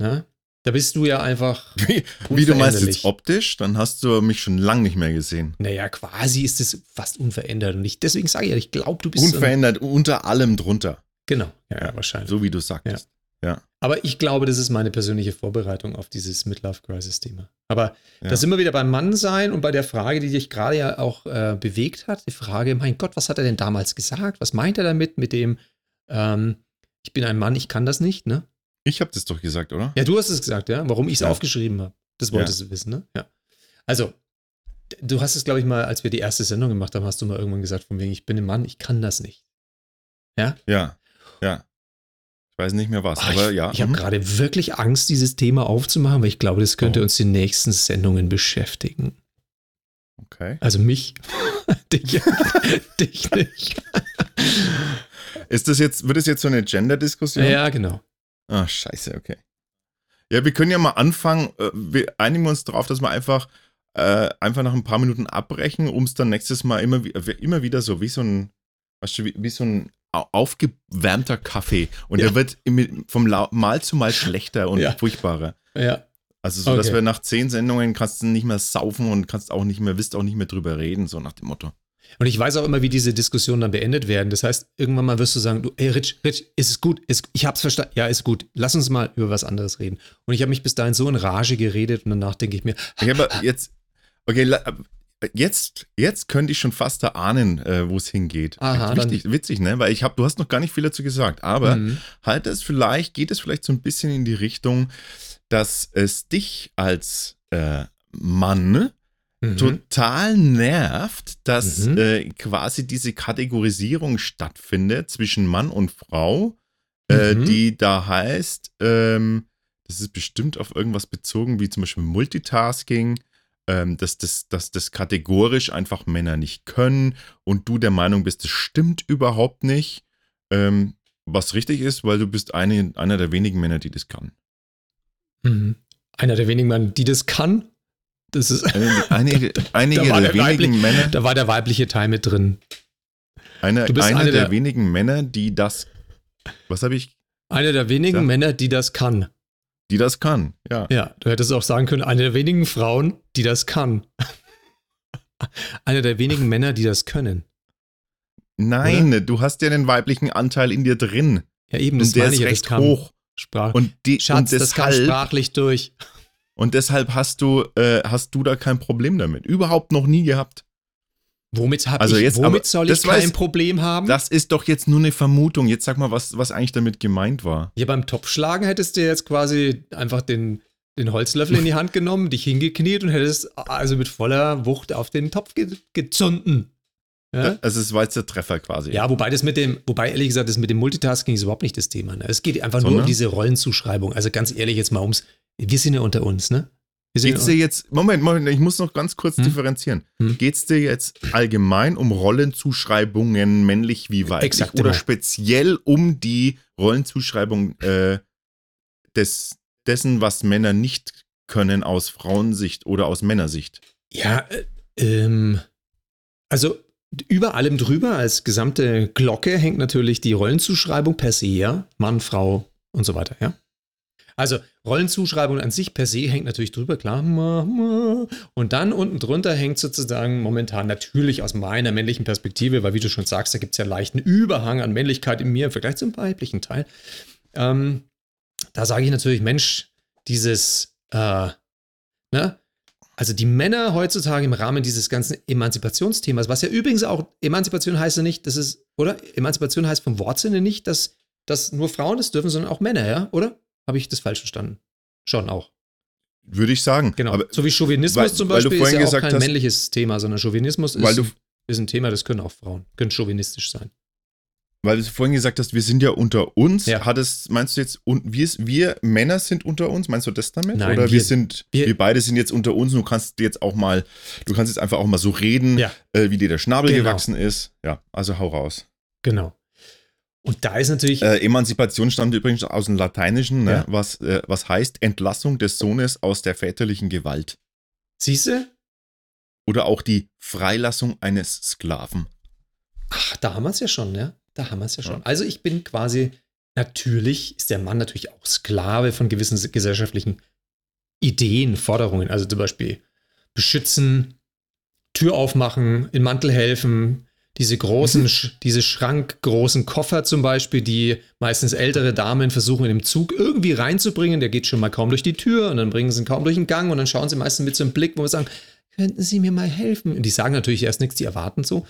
ne? Da bist du ja einfach. <laughs> Wie, wie du meinst jetzt optisch, dann hast du mich schon lange nicht mehr gesehen. Naja, quasi ist es fast unverändert. Und ich, deswegen sage ich ja, ich glaube, du bist. Unverändert, so unter allem drunter. Genau, ja, ja, wahrscheinlich. So wie du sagtest. Ja. ja. Aber ich glaube, das ist meine persönliche Vorbereitung auf dieses Midlife-Crisis-Thema. Aber ja. da sind wir wieder beim Mannsein und bei der Frage, die dich gerade ja auch äh, bewegt hat. Die Frage, mein Gott, was hat er denn damals gesagt? Was meint er damit mit dem, ähm, ich bin ein Mann, ich kann das nicht, ne? Ich habe das doch gesagt, oder? Ja, du hast es gesagt, ja. Warum ich es ja. aufgeschrieben habe. Das wolltest ja. du wissen, ne? Ja. Also, du hast es, glaube ich, mal, als wir die erste Sendung gemacht haben, hast du mal irgendwann gesagt, von wegen, ich bin ein Mann, ich kann das nicht. Ja? Ja, ja. Ich weiß nicht mehr was, Ach, aber ich, ja. Ich habe mhm. gerade wirklich Angst, dieses Thema aufzumachen, weil ich glaube, das könnte oh. uns die nächsten Sendungen beschäftigen. Okay. Also mich. <laughs> dich, <laughs> dich nicht. Ist das jetzt, wird das jetzt so eine Gender-Diskussion? Ja, genau. Ah, scheiße, okay. Ja, wir können ja mal anfangen. äh, Wir einigen uns darauf, dass wir einfach, äh, einfach nach ein paar Minuten abbrechen, um es dann nächstes Mal immer, immer wieder so wie so ein, weißt du, wie, wie so ein aufgewärmter Kaffee. Und Ja. der wird vom Mal zu Mal schlechter und Ja. furchtbarer. Ja. Also so, dass Okay. wir nach zehn Sendungen kannst du nicht mehr saufen und kannst auch nicht mehr, wirst auch nicht mehr drüber reden, so nach dem Motto. Und ich weiß auch immer, wie diese Diskussionen dann beendet werden. Das heißt, irgendwann mal wirst du sagen, du, ey Rich, Rich, ist es gut? Ist, ich hab's verstanden. Ja, ist gut. Lass uns mal über was anderes reden. Und ich habe mich bis dahin so in Rage geredet und danach denke ich mir, Ich habe jetzt, okay, jetzt, jetzt könnte ich schon fast erahnen, äh, wo es hingeht. Aha, Wichtig, witzig, ne? Weil ich habe, du hast noch gar nicht viel dazu gesagt, aber mhm. halt es vielleicht, geht es vielleicht so ein bisschen in die Richtung, dass es dich als äh, Mann Mhm. total nervt, dass Mhm. äh, quasi diese Kategorisierung stattfindet zwischen Mann und Frau, äh, Mhm. die da heißt, ähm, das ist bestimmt auf irgendwas bezogen, wie zum Beispiel Multitasking, ähm, dass, das, dass das kategorisch einfach Männer nicht können und du der Meinung bist, das stimmt überhaupt nicht. Ähm, was richtig ist, weil du bist eine, einer der wenigen Männer, die das kann. Mhm. Einer der wenigen Mann, die das kann. Das ist, Einige, einige, <laughs> einige der der wenigen Männer, da war der weibliche Teil mit drin. einer, du bist einer eine der, der- wenigen Männer, die das, was habe ich, Einer der wenigen Ja. Männer, die das kann. Die das kann. Ja. Ja, du hättest auch sagen können, eine der wenigen Frauen, die das kann. <laughs> Einer der wenigen Männer, die das können. Nein, du hast ja den weiblichen Anteil in dir drin. Ja, eben, das und der ist ich ja, recht hoch. Sprach. Und, die, Schatz, und das kam deshalb, sprachlich durch. und deshalb hast du, äh, hast du da kein Problem damit. Überhaupt noch nie gehabt. Womit, Also ich, jetzt, womit soll ich das kein weiß- Problem haben? Das ist doch jetzt nur eine Vermutung. Jetzt sag mal, was, was eigentlich damit gemeint war. ja, beim Topfschlagen hättest du jetzt quasi einfach den, den Holzlöffel in die Hand genommen, dich hingekniet und hättest also mit voller Wucht auf den Topf ge gezunden. Ja? Also es war jetzt der Treffer quasi. Ja, wobei das mit dem, wobei ehrlich gesagt, das mit dem Multitasking ist überhaupt nicht das Thema. Ne? Es geht einfach nur Sondern? um diese Rollenzuschreibung. Also ganz ehrlich jetzt mal ums, wir sind ja unter uns, ne? Geht's dir jetzt, Moment, Moment, ich muss noch ganz kurz Hm? differenzieren. Hm? Geht's dir jetzt allgemein um Rollenzuschreibungen, männlich wie weiblich? Exakt, oder genau. speziell um die Rollenzuschreibung äh, des, dessen, was Männer nicht können aus Frauensicht oder aus Männersicht? Ja, äh, ähm, also über allem drüber als gesamte Glocke hängt natürlich die Rollenzuschreibung per se, ja? Mann, Frau und so weiter, ja? Also Rollenzuschreibung an sich per se hängt natürlich drüber, klar. Und dann unten drunter hängt sozusagen momentan natürlich aus meiner männlichen Perspektive, weil wie du schon sagst, da gibt es ja leichten Überhang an Männlichkeit in mir im Vergleich zum weiblichen Teil. Ähm, da sage ich natürlich, Mensch, dieses, äh, ne? Also die Männer heutzutage im Rahmen dieses ganzen Emanzipationsthemas, was ja übrigens auch, Emanzipation heißt ja nicht, das ist, oder? Emanzipation heißt vom Wortsinne nicht, dass, dass nur Frauen das dürfen, sondern auch Männer, ja? Oder? Habe ich das falsch verstanden? Schon auch. Würde ich sagen. Genau. Aber, so wie Chauvinismus weil- zum Beispiel ist ja auch kein hast- männliches Thema, sondern Chauvinismus ist, du, ist ein Thema, das können auch Frauen, können chauvinistisch sein. weil du vorhin gesagt hast, wir sind ja unter uns. Ja. Hat es, meinst du jetzt, un- wir, wir Männer sind unter uns? Meinst du das damit? Nein, Oder wir, wir- sind, wir, wir- beide sind jetzt unter uns und du kannst jetzt auch mal, du kannst jetzt einfach auch mal so reden, Ja. äh, wie dir der Schnabel Genau. gewachsen ist. Ja, also hau raus. Genau. Und da ist natürlich, Äh, Emanzipation stammt übrigens aus dem Lateinischen, ne? Ja. was, äh, was heißt Entlassung des Sohnes aus der väterlichen Gewalt. siehst du, Oder auch die Freilassung eines Sklaven. ach, da haben wir es ja schon, ja. Da haben wir es ja schon. Ja. Also ich bin quasi, natürlich ist der Mann natürlich auch Sklave von gewissen gesellschaftlichen Ideen, Forderungen. Also zum Beispiel beschützen, Tür aufmachen, in Mantel helfen, diese großen, Mhm. sch- diese schrankgroßen Koffer zum Beispiel, die meistens ältere Damen versuchen in dem Zug irgendwie reinzubringen. Der geht schon mal kaum durch die Tür und dann bringen sie ihn kaum durch den Gang und dann schauen sie meistens mit so einem Blick, wo wir sagen, könnten Sie mir mal helfen? Und die sagen natürlich erst nichts, die erwarten so.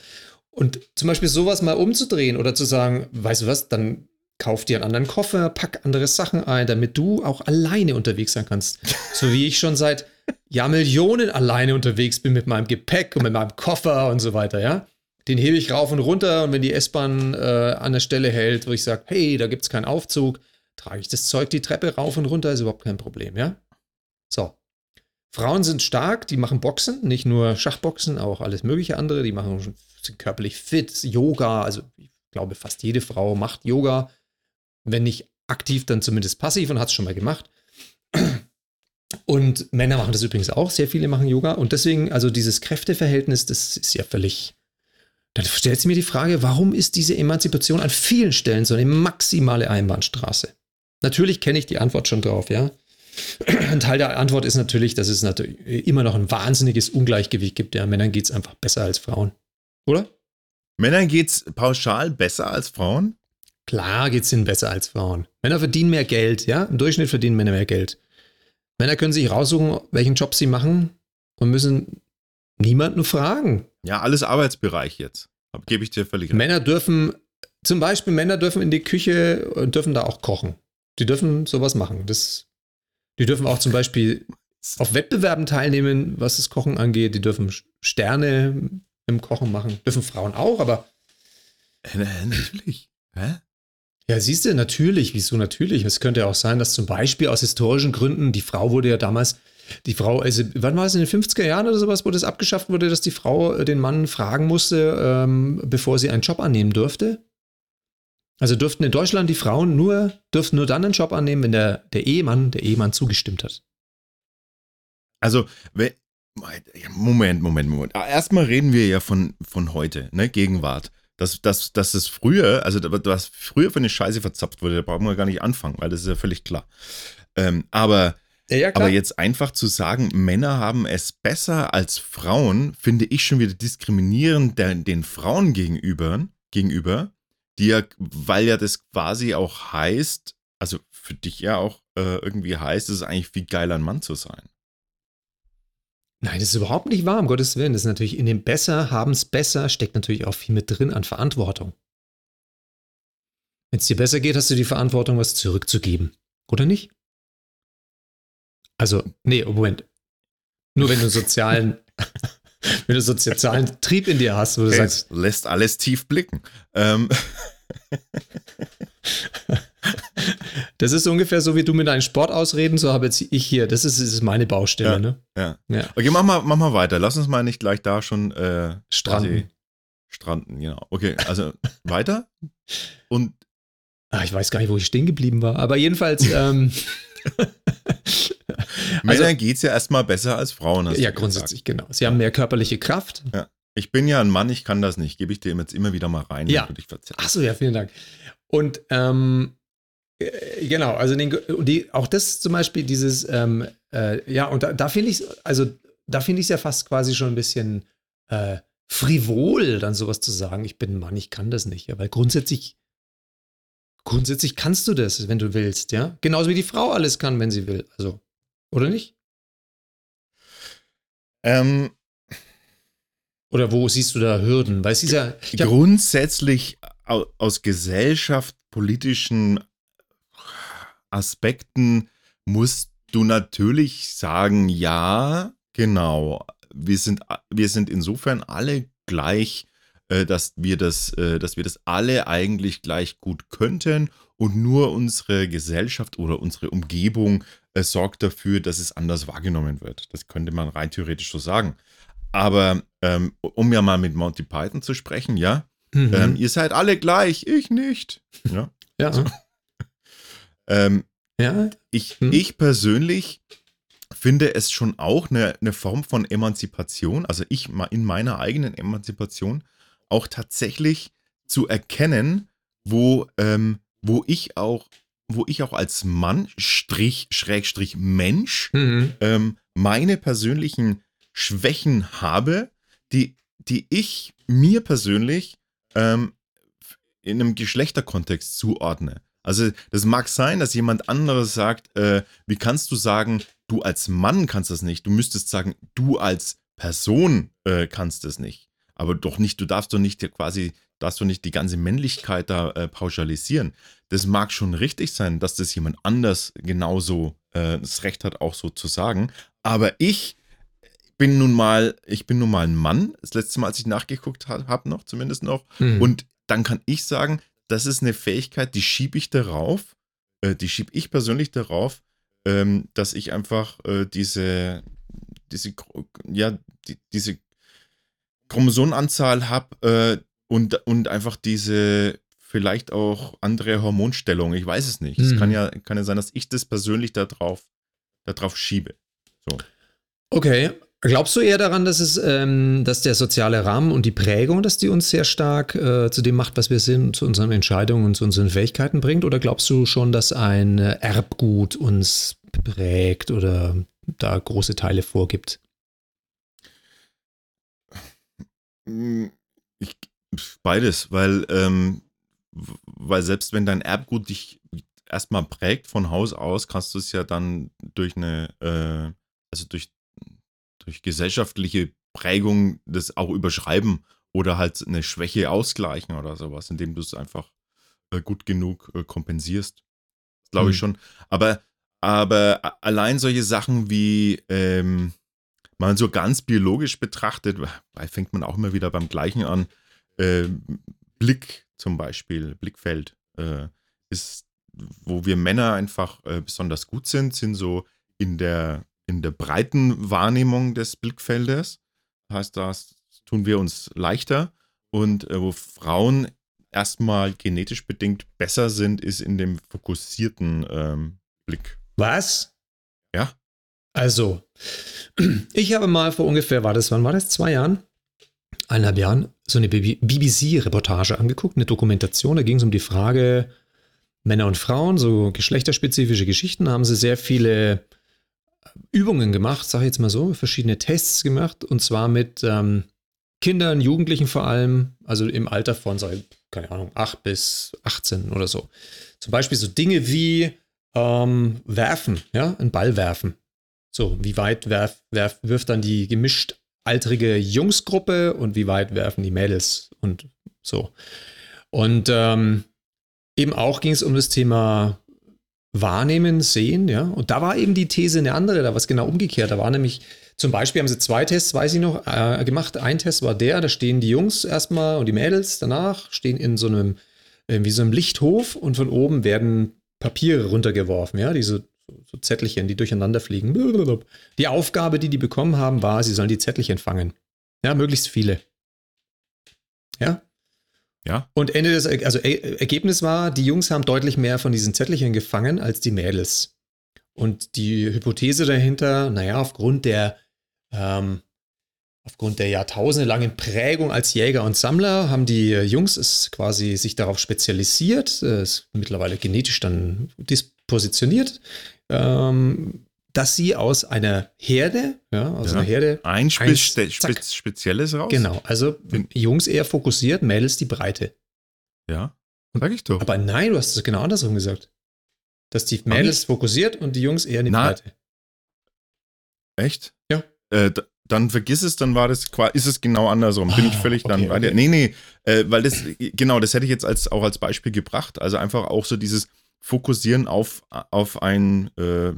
Und zum Beispiel sowas mal umzudrehen oder zu sagen, weißt du was, dann kauf dir einen anderen Koffer, pack andere Sachen ein, damit du auch alleine unterwegs sein kannst. So wie ich schon seit Jahrmillionen alleine unterwegs bin mit meinem Gepäck und mit meinem Koffer und so weiter, ja. Den hebe ich rauf und runter und wenn die S-Bahn äh, an der Stelle hält, wo ich sage, hey, da gibt es keinen Aufzug, trage ich das Zeug die Treppe rauf und runter, ist überhaupt kein Problem, ja. So. Frauen sind stark, die machen Boxen, nicht nur Schachboxen, auch alles mögliche andere, die machen sind körperlich fit, Yoga, also glaube, fast jede Frau macht Yoga, wenn nicht aktiv, dann zumindest passiv und hat es schon mal gemacht. Und Männer machen das übrigens auch, sehr viele machen Yoga. Und deswegen, also dieses Kräfteverhältnis, das ist ja völlig. Dann stellt sich mir die Frage, warum ist diese Emanzipation an vielen Stellen so eine maximale Einbahnstraße? Natürlich kenne ich die Antwort schon drauf, ja. Ein Teil der Antwort ist natürlich, dass es natürlich immer noch ein wahnsinniges Ungleichgewicht gibt. Ja, Männern geht es einfach besser als Frauen. Oder? Männern geht es pauschal besser als Frauen? Klar geht es ihnen besser als Frauen. Männer verdienen mehr Geld, ja. Im Durchschnitt verdienen Männer mehr Geld. Männer können sich raussuchen, welchen Job sie machen und müssen niemanden fragen. Ja, alles Arbeitsbereich jetzt. Gebe ich dir völlig recht. Männer dürfen, zum Beispiel Männer dürfen in die Küche und dürfen da auch kochen. Die dürfen sowas machen. Das, die dürfen auch zum Beispiel <laughs> auf Wettbewerben teilnehmen, was das Kochen angeht. Die dürfen Sterne im Kochen machen. Dürfen Frauen auch, aber. Äh, natürlich. Hä? Ja, siehst du, natürlich, wieso natürlich? Es könnte ja auch sein, dass zum Beispiel aus historischen Gründen, die Frau wurde ja damals, die Frau, also wann war es in den 50er Jahren oder sowas, wo das abgeschafft wurde, dass die Frau äh, den Mann fragen musste, ähm, bevor sie einen Job annehmen durfte? Also durften in Deutschland die Frauen nur, dürften nur dann einen Job annehmen, wenn der, der Ehemann, der Ehemann zugestimmt hat. Also, Moment, Moment, Moment. Erstmal reden wir ja von, von heute, ne, Gegenwart dass, dass, dass es früher, also was früher für eine Scheiße verzapft wurde, da brauchen wir gar nicht anfangen, weil das ist ja völlig klar. Ähm, aber, ja, aber jetzt einfach zu sagen, Männer haben es besser als Frauen, finde ich schon wieder diskriminierend der, den Frauen gegenüber, gegenüber, die ja, weil ja das quasi auch heißt, also für dich ja auch äh, irgendwie heißt, es ist eigentlich viel geiler, ein Mann zu sein. Nein, das ist überhaupt nicht wahr, um Gottes Willen. Das ist natürlich in dem Besser, haben es besser, steckt natürlich auch viel mit drin an Verantwortung. Wenn es dir besser geht, hast du die Verantwortung, was zurückzugeben. Oder nicht? Also, nee, oh, Moment. Nur wenn du sozialen, <laughs> wenn du sozialen Trieb in dir hast, wo du okay, sagst. Lässt alles tief blicken. Ähm. Das ist ungefähr so, wie du mit deinen Sportausreden, so habe jetzt ich hier. Das ist, ist meine Baustelle, ja, ne? Ja. ja. Okay, mach mal, mach mal weiter. Lass uns mal nicht gleich da schon äh, stranden. Stranden, genau. Okay, also weiter. Und. Ach, ich weiß gar nicht, wo ich stehen geblieben war. Aber jedenfalls. ähm, <laughs> <laughs> Männern also, geht es ja erstmal besser als Frauen. ja, grundsätzlich, genau. Sie haben mehr körperliche Kraft. Ja. Ich bin ja ein Mann, ich kann das nicht. Gebe ich dir jetzt immer wieder mal rein, ja. wenn du dich verzettelst. Achso, ja, vielen Dank. Und ähm, äh, genau, also den, die, auch das zum Beispiel, dieses, ähm, äh, ja, und da, da finde ich es, also da finde ich es ja fast quasi schon ein bisschen äh, frivol, dann sowas zu sagen, ich bin ein Mann, ich kann das nicht, ja, weil grundsätzlich, grundsätzlich kannst du das, wenn du willst, ja. Genauso wie die Frau alles kann, wenn sie will, also, oder nicht? Ähm, oder wo siehst du da Hürden? Weil ja. Grundsätzlich aus gesellschaftspolitischen Aspekten musst du natürlich sagen, ja, genau. Wir sind, wir sind insofern alle gleich, dass wir das, äh, dass wir das alle eigentlich gleich gut könnten und nur unsere Gesellschaft oder unsere Umgebung äh, sorgt dafür, dass es anders wahrgenommen wird. Das könnte man rein theoretisch so sagen. Aber ähm, um ja mal mit Monty Python zu sprechen, ja, mhm. ähm, ihr seid alle gleich, ich nicht. Ja. <laughs> ja. Also, ähm, ja. Ich, hm. ich persönlich finde es schon auch eine, eine Form von Emanzipation, also ich in meiner eigenen Emanzipation, auch tatsächlich zu erkennen, wo, ähm, wo ich auch, wo ich auch als Mann, Strich, Schrägstrich Mensch, mhm. ähm, meine persönlichen Schwächen habe, die, die ich mir persönlich ähm, in einem Geschlechterkontext zuordne. Also das mag sein, dass jemand anderes sagt, äh, wie kannst du sagen, du als Mann kannst das nicht. Du müsstest sagen, du als Person äh, kannst das nicht. Aber doch nicht, du darfst doch nicht quasi, darfst du nicht die ganze Männlichkeit da äh, pauschalisieren. Das mag schon richtig sein, dass das jemand anders genauso äh, das Recht hat, auch so zu sagen. Aber ich bin nun mal, ich bin nun mal ein Mann. Das letzte Mal, als ich nachgeguckt habe, noch, zumindest noch. Mhm. Und dann kann ich sagen, das ist eine Fähigkeit, die schiebe ich darauf, äh, die schiebe ich persönlich darauf, ähm, dass ich einfach äh, diese, diese, ja, die, diese Chromosomenanzahl habe äh, und, und einfach diese vielleicht auch andere Hormonstellungen. Ich weiß es nicht. Es Mhm. kann, ja, kann ja sein, dass ich das persönlich darauf da drauf schiebe. So. Okay. Glaubst du eher daran, dass es, ähm, dass der soziale Rahmen und die Prägung, dass die uns sehr stark äh, zu dem macht, was wir sind, zu unseren Entscheidungen und zu unseren Fähigkeiten bringt? Oder glaubst du schon, dass ein Erbgut uns prägt oder da große Teile vorgibt? Mm, Ich, beides, weil, ähm, weil selbst wenn dein Erbgut dich erstmal prägt von Haus aus, kannst du es ja dann durch eine, äh, also durch, durch gesellschaftliche Prägung das auch überschreiben oder halt eine Schwäche ausgleichen oder sowas, indem du es einfach äh, gut genug äh, kompensierst. Glaube ich Hm. schon. Aber, aber allein solche Sachen wie, ähm, mal so ganz biologisch betrachtet, weil fängt man auch immer wieder beim Gleichen an. Äh, Blick zum Beispiel, Blickfeld, äh, ist, wo wir Männer einfach äh, besonders gut sind, sind so in der, in der breiten Wahrnehmung des Blickfeldes. Das heißt, das tun wir uns leichter. Und äh, wo Frauen erstmal genetisch bedingt besser sind, ist in dem fokussierten ähm, Blick. Was? Ja. Also, <clears throat> ich habe mal vor ungefähr, war das, wann war das? Zwei Jahren? Eineinhalb Jahren, so eine BBC-Reportage angeguckt, eine Dokumentation. Da ging es um die Frage Männer und Frauen, so geschlechterspezifische Geschichten. Da haben sie sehr viele Übungen gemacht, sage ich jetzt mal so, verschiedene Tests gemacht und zwar mit ähm, Kindern, Jugendlichen vor allem, also im Alter von, sag ich, keine Ahnung, 8 bis 18 oder so. Zum Beispiel so Dinge wie ähm, werfen, ja, einen Ball werfen. So, wie weit werf, werf, wirft dann die gemischt altrige Jungsgruppe und wie weit werfen die Mädels und so. Und ähm, eben auch ging es um das Thema Wahrnehmen, Sehen, ja. Und da war eben die These eine andere, da war es genau umgekehrt. Da war nämlich, zum Beispiel haben sie zwei Tests, weiß ich noch, äh, gemacht. Ein Test war der, da stehen die Jungs erstmal und die Mädels danach, stehen in so einem, äh, wie so einem Lichthof und von oben werden Papiere runtergeworfen, ja, diese so Zettelchen, die durcheinander fliegen. Die Aufgabe, die die bekommen haben, war, sie sollen die Zettelchen fangen. Ja, möglichst viele. Ja. Ja. Und Ende des, also Er- Ergebnis war, die Jungs haben deutlich mehr von diesen Zettelchen gefangen als die Mädels. Und die Hypothese dahinter, naja, aufgrund der, ähm, aufgrund der jahrtausendelangen Prägung als Jäger und Sammler haben die Jungs es quasi sich darauf spezialisiert, äh, ist mittlerweile genetisch dann dispositioniert, ähm, dass sie aus einer Herde, ja, aus Ja. einer Herde, Ein Spe Eins, Spe zack. Spe Spezielles raus? genau, also Jungs eher fokussiert, Mädels die Breite. Ja. Sag ich doch. Aber nein, du hast es genau andersrum gesagt. Dass die Mädels fokussiert und die Jungs eher in die Na, Breite. Echt? Ja. Äh, dann vergiss es, dann war das ist es genau andersrum. Bin ich Ah, völlig dann okay, bei dir. okay. Nee, nee, äh, weil das, genau, das hätte ich jetzt als, auch als Beispiel gebracht. Also einfach auch so dieses Fokussieren auf, auf ein, äh,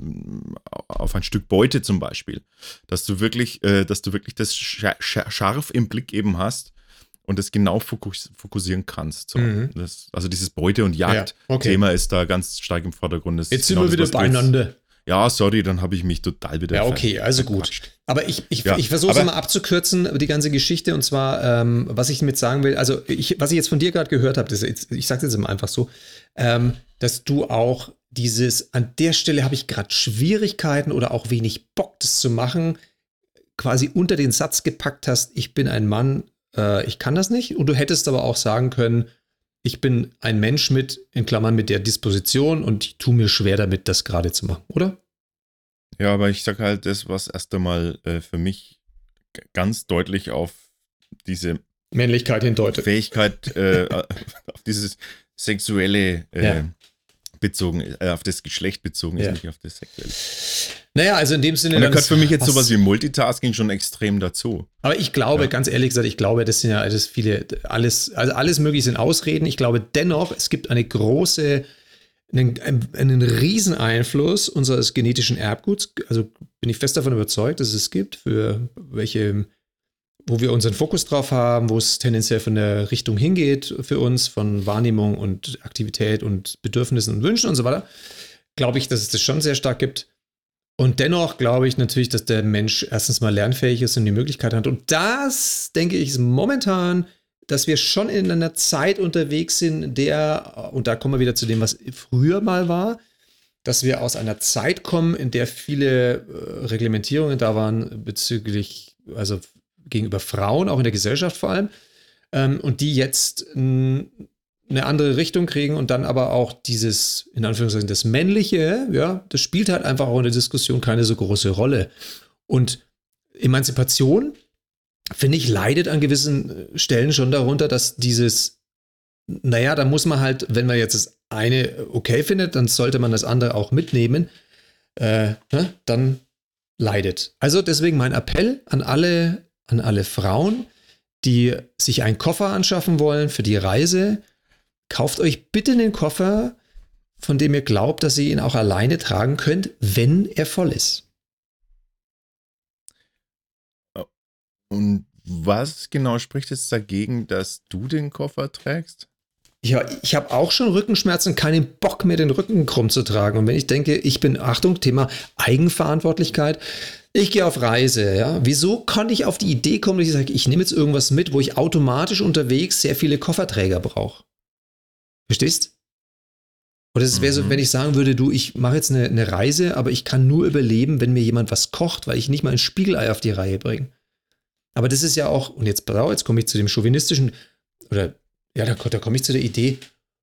auf ein Stück Beute zum Beispiel. Dass du wirklich, äh, dass du wirklich das scha scha scharf im Blick eben hast und das genau fokus fokussieren kannst. So. Mhm. Das, also dieses Beute- und Jagd-Thema okay. ist da ganz stark im Vordergrund. Das Jetzt sind genau wir das, wieder beieinander. Ja, sorry, dann habe ich mich total wieder Ja, okay, also gut. Aber ich, ich, Ja, ich versuche es mal abzukürzen, die ganze Geschichte. Und zwar, ähm, was ich damit sagen will, also ich, was ich jetzt von dir gerade gehört habe, ich sage es jetzt mal einfach so, ähm, dass du auch dieses, an der Stelle habe ich gerade Schwierigkeiten oder auch wenig Bock, das zu machen, quasi unter den Satz gepackt hast, ich bin ein Mann, äh, ich kann das nicht. Und du hättest aber auch sagen können, ich bin ein Mensch mit, in Klammern, mit der Disposition und ich tue mir schwer damit, das gerade zu machen, oder? Ja, aber ich sage halt das, was erst einmal äh, für mich ganz deutlich auf diese Männlichkeit hindeutet. Fähigkeit, äh, <laughs> auf dieses sexuelle äh, Ja. Bezogen, äh, auf das Geschlecht bezogen ist, Ja. nicht auf das sexuelle. Naja, also in dem Sinne. Und da gehört für mich jetzt was- sowas wie Multitasking schon extrem dazu. Aber ich glaube, Ja. ganz ehrlich gesagt, ich glaube, das sind ja alles viele, alles, also alles mögliche sind Ausreden. Ich glaube dennoch, es gibt eine große, einen, einen riesen Einfluss unseres genetischen Erbguts. Also bin ich fest davon überzeugt, dass es gibt, für welche, wo wir unseren Fokus drauf haben, wo es tendenziell von der Richtung hingeht für uns, von Wahrnehmung und Aktivität und Bedürfnissen und Wünschen und so weiter. Glaube ich, dass es das schon sehr stark gibt. Und dennoch glaube ich natürlich, dass der Mensch erstens mal lernfähig ist und die Möglichkeit hat. Und das, denke ich, ist momentan dass wir schon in einer Zeit unterwegs sind, der, und da kommen wir wieder zu dem, was früher mal war, dass wir aus einer Zeit kommen, in der viele äh, Reglementierungen da waren bezüglich, also gegenüber Frauen, auch in der Gesellschaft vor allem, ähm, und die jetzt eine andere Richtung kriegen und dann aber auch dieses, in Anführungszeichen, das Männliche, ja, das spielt halt einfach auch in der Diskussion keine so große Rolle. Und Emanzipation, finde ich, leidet an gewissen äh, Stellen schon darunter, dass dieses, naja, da muss man halt, wenn man jetzt das eine okay findet, dann sollte man das andere auch mitnehmen, äh, ne, dann leidet. Also deswegen mein Appell an alle, an alle Frauen, die sich einen Koffer anschaffen wollen für die Reise, kauft euch bitte einen Koffer, von dem ihr glaubt, dass ihr ihn auch alleine tragen könnt, wenn er voll ist. Und was genau spricht jetzt dagegen, dass du den Koffer trägst? Ja, ich habe auch schon Rückenschmerzen, keinen Bock mehr, den Rücken krumm zu tragen. Und wenn ich denke, ich bin, Achtung, Thema Eigenverantwortlichkeit, ich gehe auf Reise, ja. Wieso kann ich auf die Idee kommen, dass ich sage, ich nehme jetzt irgendwas mit, wo ich automatisch unterwegs sehr viele Kofferträger brauche? Verstehst? Oder es wäre so, mhm. wenn ich sagen würde, du, ich mache jetzt eine, eine, Reise, aber ich kann nur überleben, wenn mir jemand was kocht, weil ich nicht mal ein Spiegelei auf die Reihe bringe. Aber das ist ja auch, und jetzt, jetzt komme ich zu dem chauvinistischen, oder ja, da, da komme ich zu der Idee,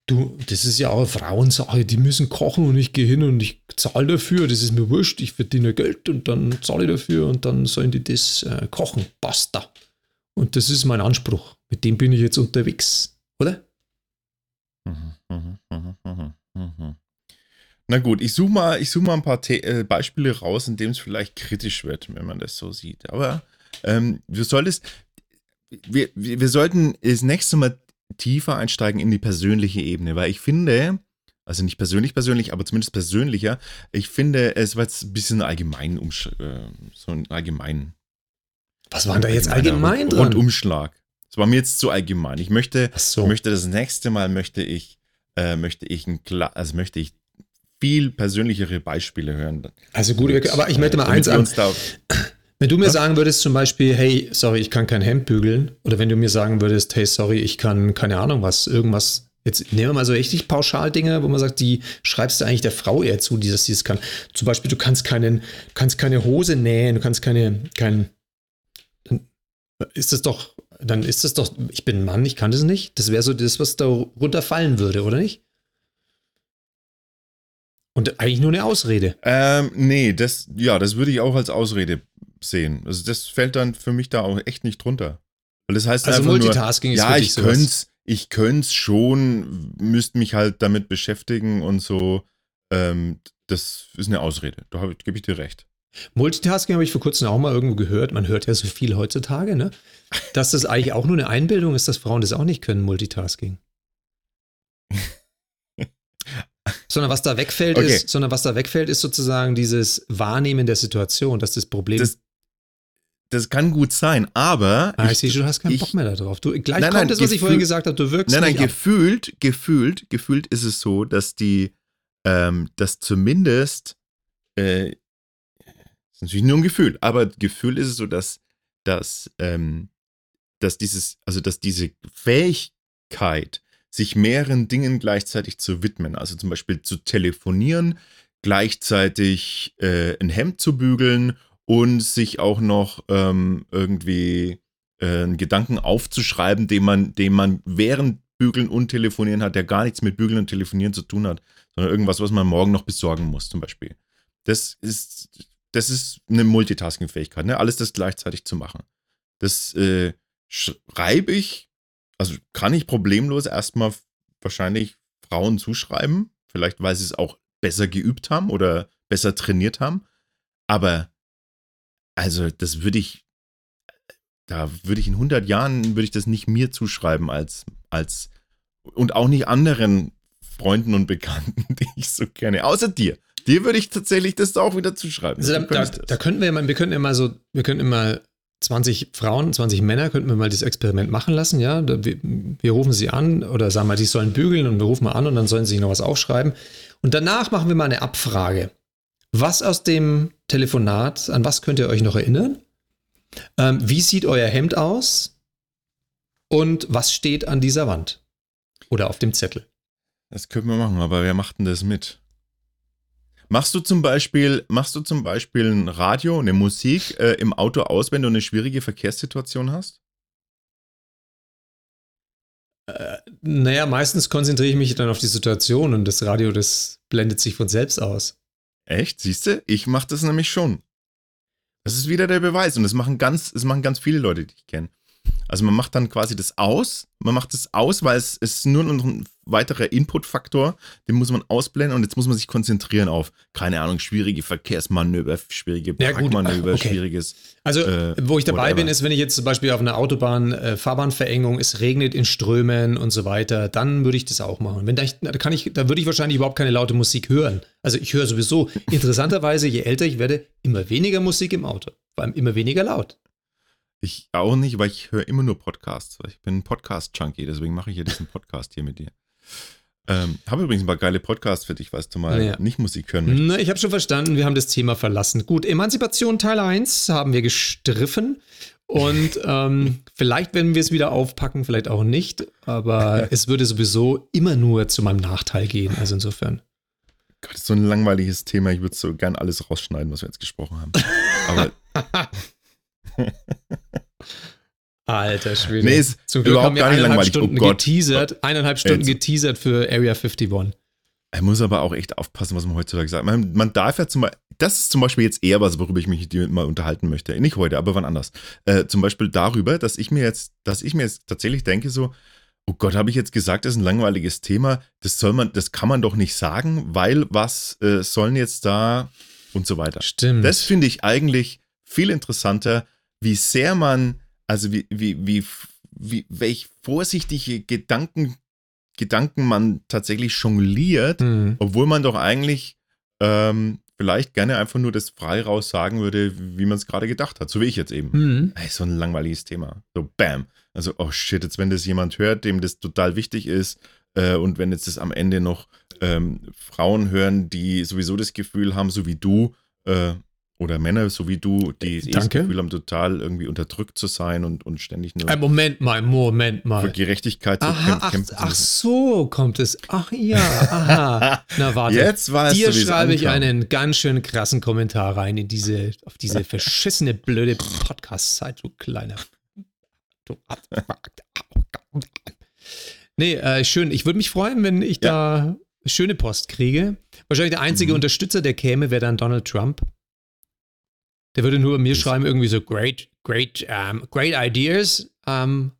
du, das ist ja auch eine Frauensache, die müssen kochen und ich gehe hin und ich zahle dafür, das ist mir wurscht, ich verdiene Geld und dann zahle ich dafür und dann sollen die das äh, kochen, basta. Und das ist mein Anspruch, mit dem bin ich jetzt unterwegs, oder? Mhm, mhm, mhm, Na gut, ich suche mal, such mal ein paar The äh, Beispiele raus, in dem es vielleicht kritisch wird, wenn man das so sieht. Aber ähm, du solltest, wir, wir, wir sollten das nächste Mal tiefer einsteigen in die persönliche Ebene, weil ich finde, also nicht persönlich persönlich, aber zumindest persönlicher, ich finde, es war jetzt ein bisschen allgemein, äh, so ein allgemein. Was war da jetzt allgemein dran? Rundumschlag. Das war mir jetzt zu allgemein. Ich möchte, so. ich möchte das nächste Mal möchte ich, äh, möchte ich ein also möchte ich viel persönlichere Beispiele hören. Also gut, aber ich möchte mal eins an. Wenn du mir sagen würdest zum Beispiel, hey, sorry, ich kann kein Hemd bügeln, oder wenn du mir sagen würdest, hey, sorry, ich kann keine Ahnung was, irgendwas, jetzt nehmen wir mal so richtig pauschal Dinge, wo man sagt, die schreibst du eigentlich der Frau eher zu, die das, die das kann. Zum Beispiel, du kannst keinen, kannst keine Hose nähen, du kannst keine, kein, dann ist das doch, dann ist das doch, ich bin ein Mann, ich kann das nicht. Das wäre so das, was da runterfallen würde, oder nicht? Und eigentlich nur eine Ausrede. Ähm, nee, das, ja, das würde ich auch als Ausrede sehen. Also das fällt dann für mich da auch echt nicht drunter. Weil das heißt also Multitasking nur, ist ja, ich könnte es, ich könnte schon, müsste mich halt damit beschäftigen und so. Ähm, das ist eine Ausrede. Da gebe ich dir recht. Multitasking habe ich vor kurzem auch mal irgendwo gehört. Man hört ja so viel heutzutage, ne? Dass das eigentlich auch nur eine Einbildung ist, dass Frauen das auch nicht können, Multitasking. <laughs> sondern was da wegfällt okay. ist, sondern was da wegfällt, ist sozusagen dieses Wahrnehmen der Situation, dass das Problem. Das, das kann gut sein, aber. Ah, ich, ich sehe du hast keinen ich, Bock mehr darauf. Du, gleich nein, kommt nein, das, was ich vorhin gesagt habe, du wirkst. Nein, nein, gefühlt, ab. gefühlt, gefühlt ist es so, dass die, ähm, dass zumindest, äh, ist natürlich nur ein Gefühl, aber Gefühl ist es so, dass, dass, ähm, dass dieses, also dass diese Fähigkeit, sich mehreren Dingen gleichzeitig zu widmen, also zum Beispiel zu telefonieren, gleichzeitig äh, ein Hemd zu bügeln und sich auch noch ähm, irgendwie äh, einen Gedanken aufzuschreiben, den man, den man während Bügeln und Telefonieren hat, der gar nichts mit Bügeln und Telefonieren zu tun hat, sondern irgendwas, was man morgen noch besorgen muss, zum Beispiel. Das ist, das ist eine Multitasking-Fähigkeit, ne? alles das gleichzeitig zu machen. Das äh, schreibe ich, also kann ich problemlos erstmal wahrscheinlich Frauen zuschreiben, vielleicht weil sie es auch besser geübt haben oder besser trainiert haben, aber also, das würde ich, da würde ich in 100 Jahren, würde ich das nicht mir zuschreiben als, als, und auch nicht anderen Freunden und Bekannten, <laughs> die ich so kenne, außer dir. Dir würde ich tatsächlich das auch wieder zuschreiben. Also da, da, da, könnten wir ja mal, wir könnten mal so, wir könnten immer 20 Frauen, 20 Männer könnten wir mal das Experiment machen lassen, ja. Wir, wir, rufen sie an oder sagen mal, die sollen bügeln und wir rufen mal an und dann sollen sie sich noch was aufschreiben. Und danach machen wir mal eine Abfrage. Was aus dem Telefonat, an was könnt ihr euch noch erinnern? Ähm, wie sieht euer Hemd aus? Und was steht an dieser Wand? Oder auf dem Zettel? Das können wir machen, aber wer macht denn das mit? Machst du zum Beispiel, machst du zum Beispiel ein Radio, eine Musik äh, im Auto aus, wenn du eine schwierige Verkehrssituation hast? Äh, naja, meistens konzentriere ich mich dann auf die Situation und das Radio, das blendet sich von selbst aus. Echt? Siehst du? Ich mache das nämlich schon. Das ist wieder der Beweis und das machen ganz, das machen ganz viele Leute, die ich kenne. Also man macht dann quasi das aus, man macht das aus, weil es ist nur noch ein weiterer Inputfaktor, den muss man ausblenden und jetzt muss man sich konzentrieren auf, keine Ahnung, schwierige Verkehrsmanöver, schwierige Parkmanöver, ja, okay. schwieriges. Also, äh, wo ich dabei whatever. bin, ist, wenn ich jetzt zum Beispiel auf einer Autobahn äh, Fahrbahnverengung, es regnet in Strömen und so weiter, dann würde ich das auch machen. Wenn da, ich, da kann ich, da würde ich wahrscheinlich überhaupt keine laute Musik hören. Also ich höre sowieso, interessanterweise, je älter ich werde, immer weniger Musik im Auto. Vor allem immer weniger laut. Ich auch nicht, weil ich höre immer nur Podcasts. Ich bin ein Podcast-Junkie, deswegen mache ich hier diesen Podcast hier mit dir. Ähm, habe übrigens ein paar geile Podcasts für dich, falls du mal ja. nicht Musik hören möchtest. Na, ich habe schon verstanden, wir haben das Thema verlassen. Gut, Emanzipation Teil 1 haben wir gestriffen. Und <laughs> ähm, vielleicht werden wir es wieder aufpacken, vielleicht auch nicht. Aber <laughs> es würde sowieso immer nur zu meinem Nachteil gehen. Also insofern. Gott, das ist so ein langweiliges Thema. Ich würde so gern alles rausschneiden, was wir jetzt gesprochen haben. Aber. <laughs> Alter Schwede. Nee, ist Zum Glück überhaupt haben wir gar nicht langweilig. Oh Stunden oh Gott. geteasert, eineinhalb Stunden Jetzt. geteasert für Area 51. Er muss aber auch echt aufpassen, was man heutzutage sagt. Man, man darf ja zum Beispiel, das ist zum Beispiel jetzt eher was, worüber ich mich mal unterhalten möchte. Nicht heute, aber wann anders. Äh, zum Beispiel darüber, dass ich mir jetzt, dass ich mir jetzt tatsächlich denke, so, oh Gott, habe ich jetzt gesagt, das ist ein langweiliges Thema. Das soll man, das kann man doch nicht sagen, weil was äh, sollen jetzt da und so weiter. Stimmt. Das finde ich eigentlich viel interessanter, wie sehr man, also wie, wie, wie, wie welch vorsichtige Gedanken, Gedanken man tatsächlich jongliert, mhm. obwohl man doch eigentlich ähm, vielleicht gerne einfach nur das frei raus sagen würde, wie man es gerade gedacht hat, so wie ich jetzt eben. Mhm. Hey, so ein langweiliges Thema. So, bam. Also, oh shit, jetzt wenn das jemand hört, dem das total wichtig ist, äh, und wenn jetzt das am Ende noch ähm, Frauen hören, die sowieso das Gefühl haben, so wie du, äh, oder Männer, so wie du, die eh das Gefühl haben, total irgendwie unterdrückt zu sein und, und ständig nur. Ein Moment mal, Moment mal. Für Gerechtigkeit aha, zu kämpfen. Ach, ach, so kommt es. Ach ja, aha. <laughs> Na warte. Jetzt weißt Dir du, schreibe ich einen ganz schön krassen Kommentar rein in diese, auf diese verschissene, blöde Podcast-Zeit, du kleiner. <laughs> Du. Nee, äh, schön. Ich würde mich freuen, wenn ich ja. da schöne Post kriege. Wahrscheinlich der einzige mhm. Unterstützer, der käme, wäre dann Donald Trump. Der würde nur mir schreiben, irgendwie so, great, great, um, great ideas, um,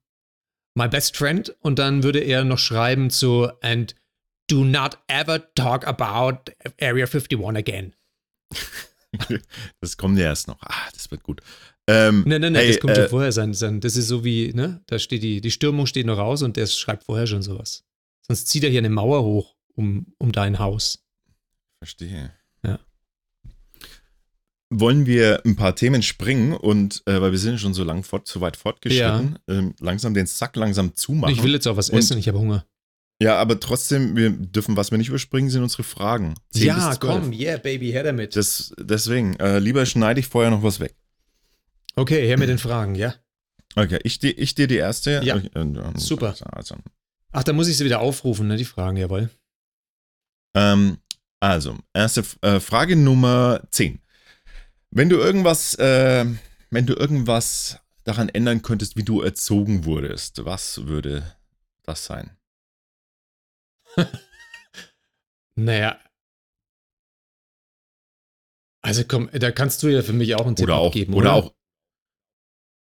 my best friend. Und dann würde er noch schreiben zu, and do not ever talk about Area 51 again. <laughs> das kommt ja erst noch. Ah, das wird gut. Ähm, nein, nein, nein, hey, das kommt äh, ja vorher sein, sein. Das ist so wie, ne, da steht die, die Stürmung steht noch raus und der schreibt vorher schon sowas. Sonst zieht er hier eine Mauer hoch um, um dein Haus. Verstehe. Wollen wir ein paar Themen springen und äh, weil wir sind schon so lang fort, so weit fortgeschritten, ja. ähm, langsam den Sack langsam zumachen. Ich will jetzt auch was und, essen, ich habe Hunger. Ja, aber trotzdem, wir dürfen, was wir nicht überspringen, sind unsere Fragen. Ja, komm, yeah, Baby, her damit. Das, deswegen, äh, lieber schneide ich vorher noch was weg. Okay, her mit den Fragen, ja. Okay, ich, ich dir die erste. Ja, okay, äh, super. Also. Ach, da muss ich sie wieder aufrufen, ne, die Fragen, jawohl. Ähm, also, erste äh, Frage Nummer 10. Wenn du irgendwas, äh, wenn du irgendwas daran ändern könntest, wie du erzogen wurdest, was würde das sein? <laughs> naja. Also komm, da kannst du ja für mich auch einen Tipp oder auch, geben, oder? Oder auch,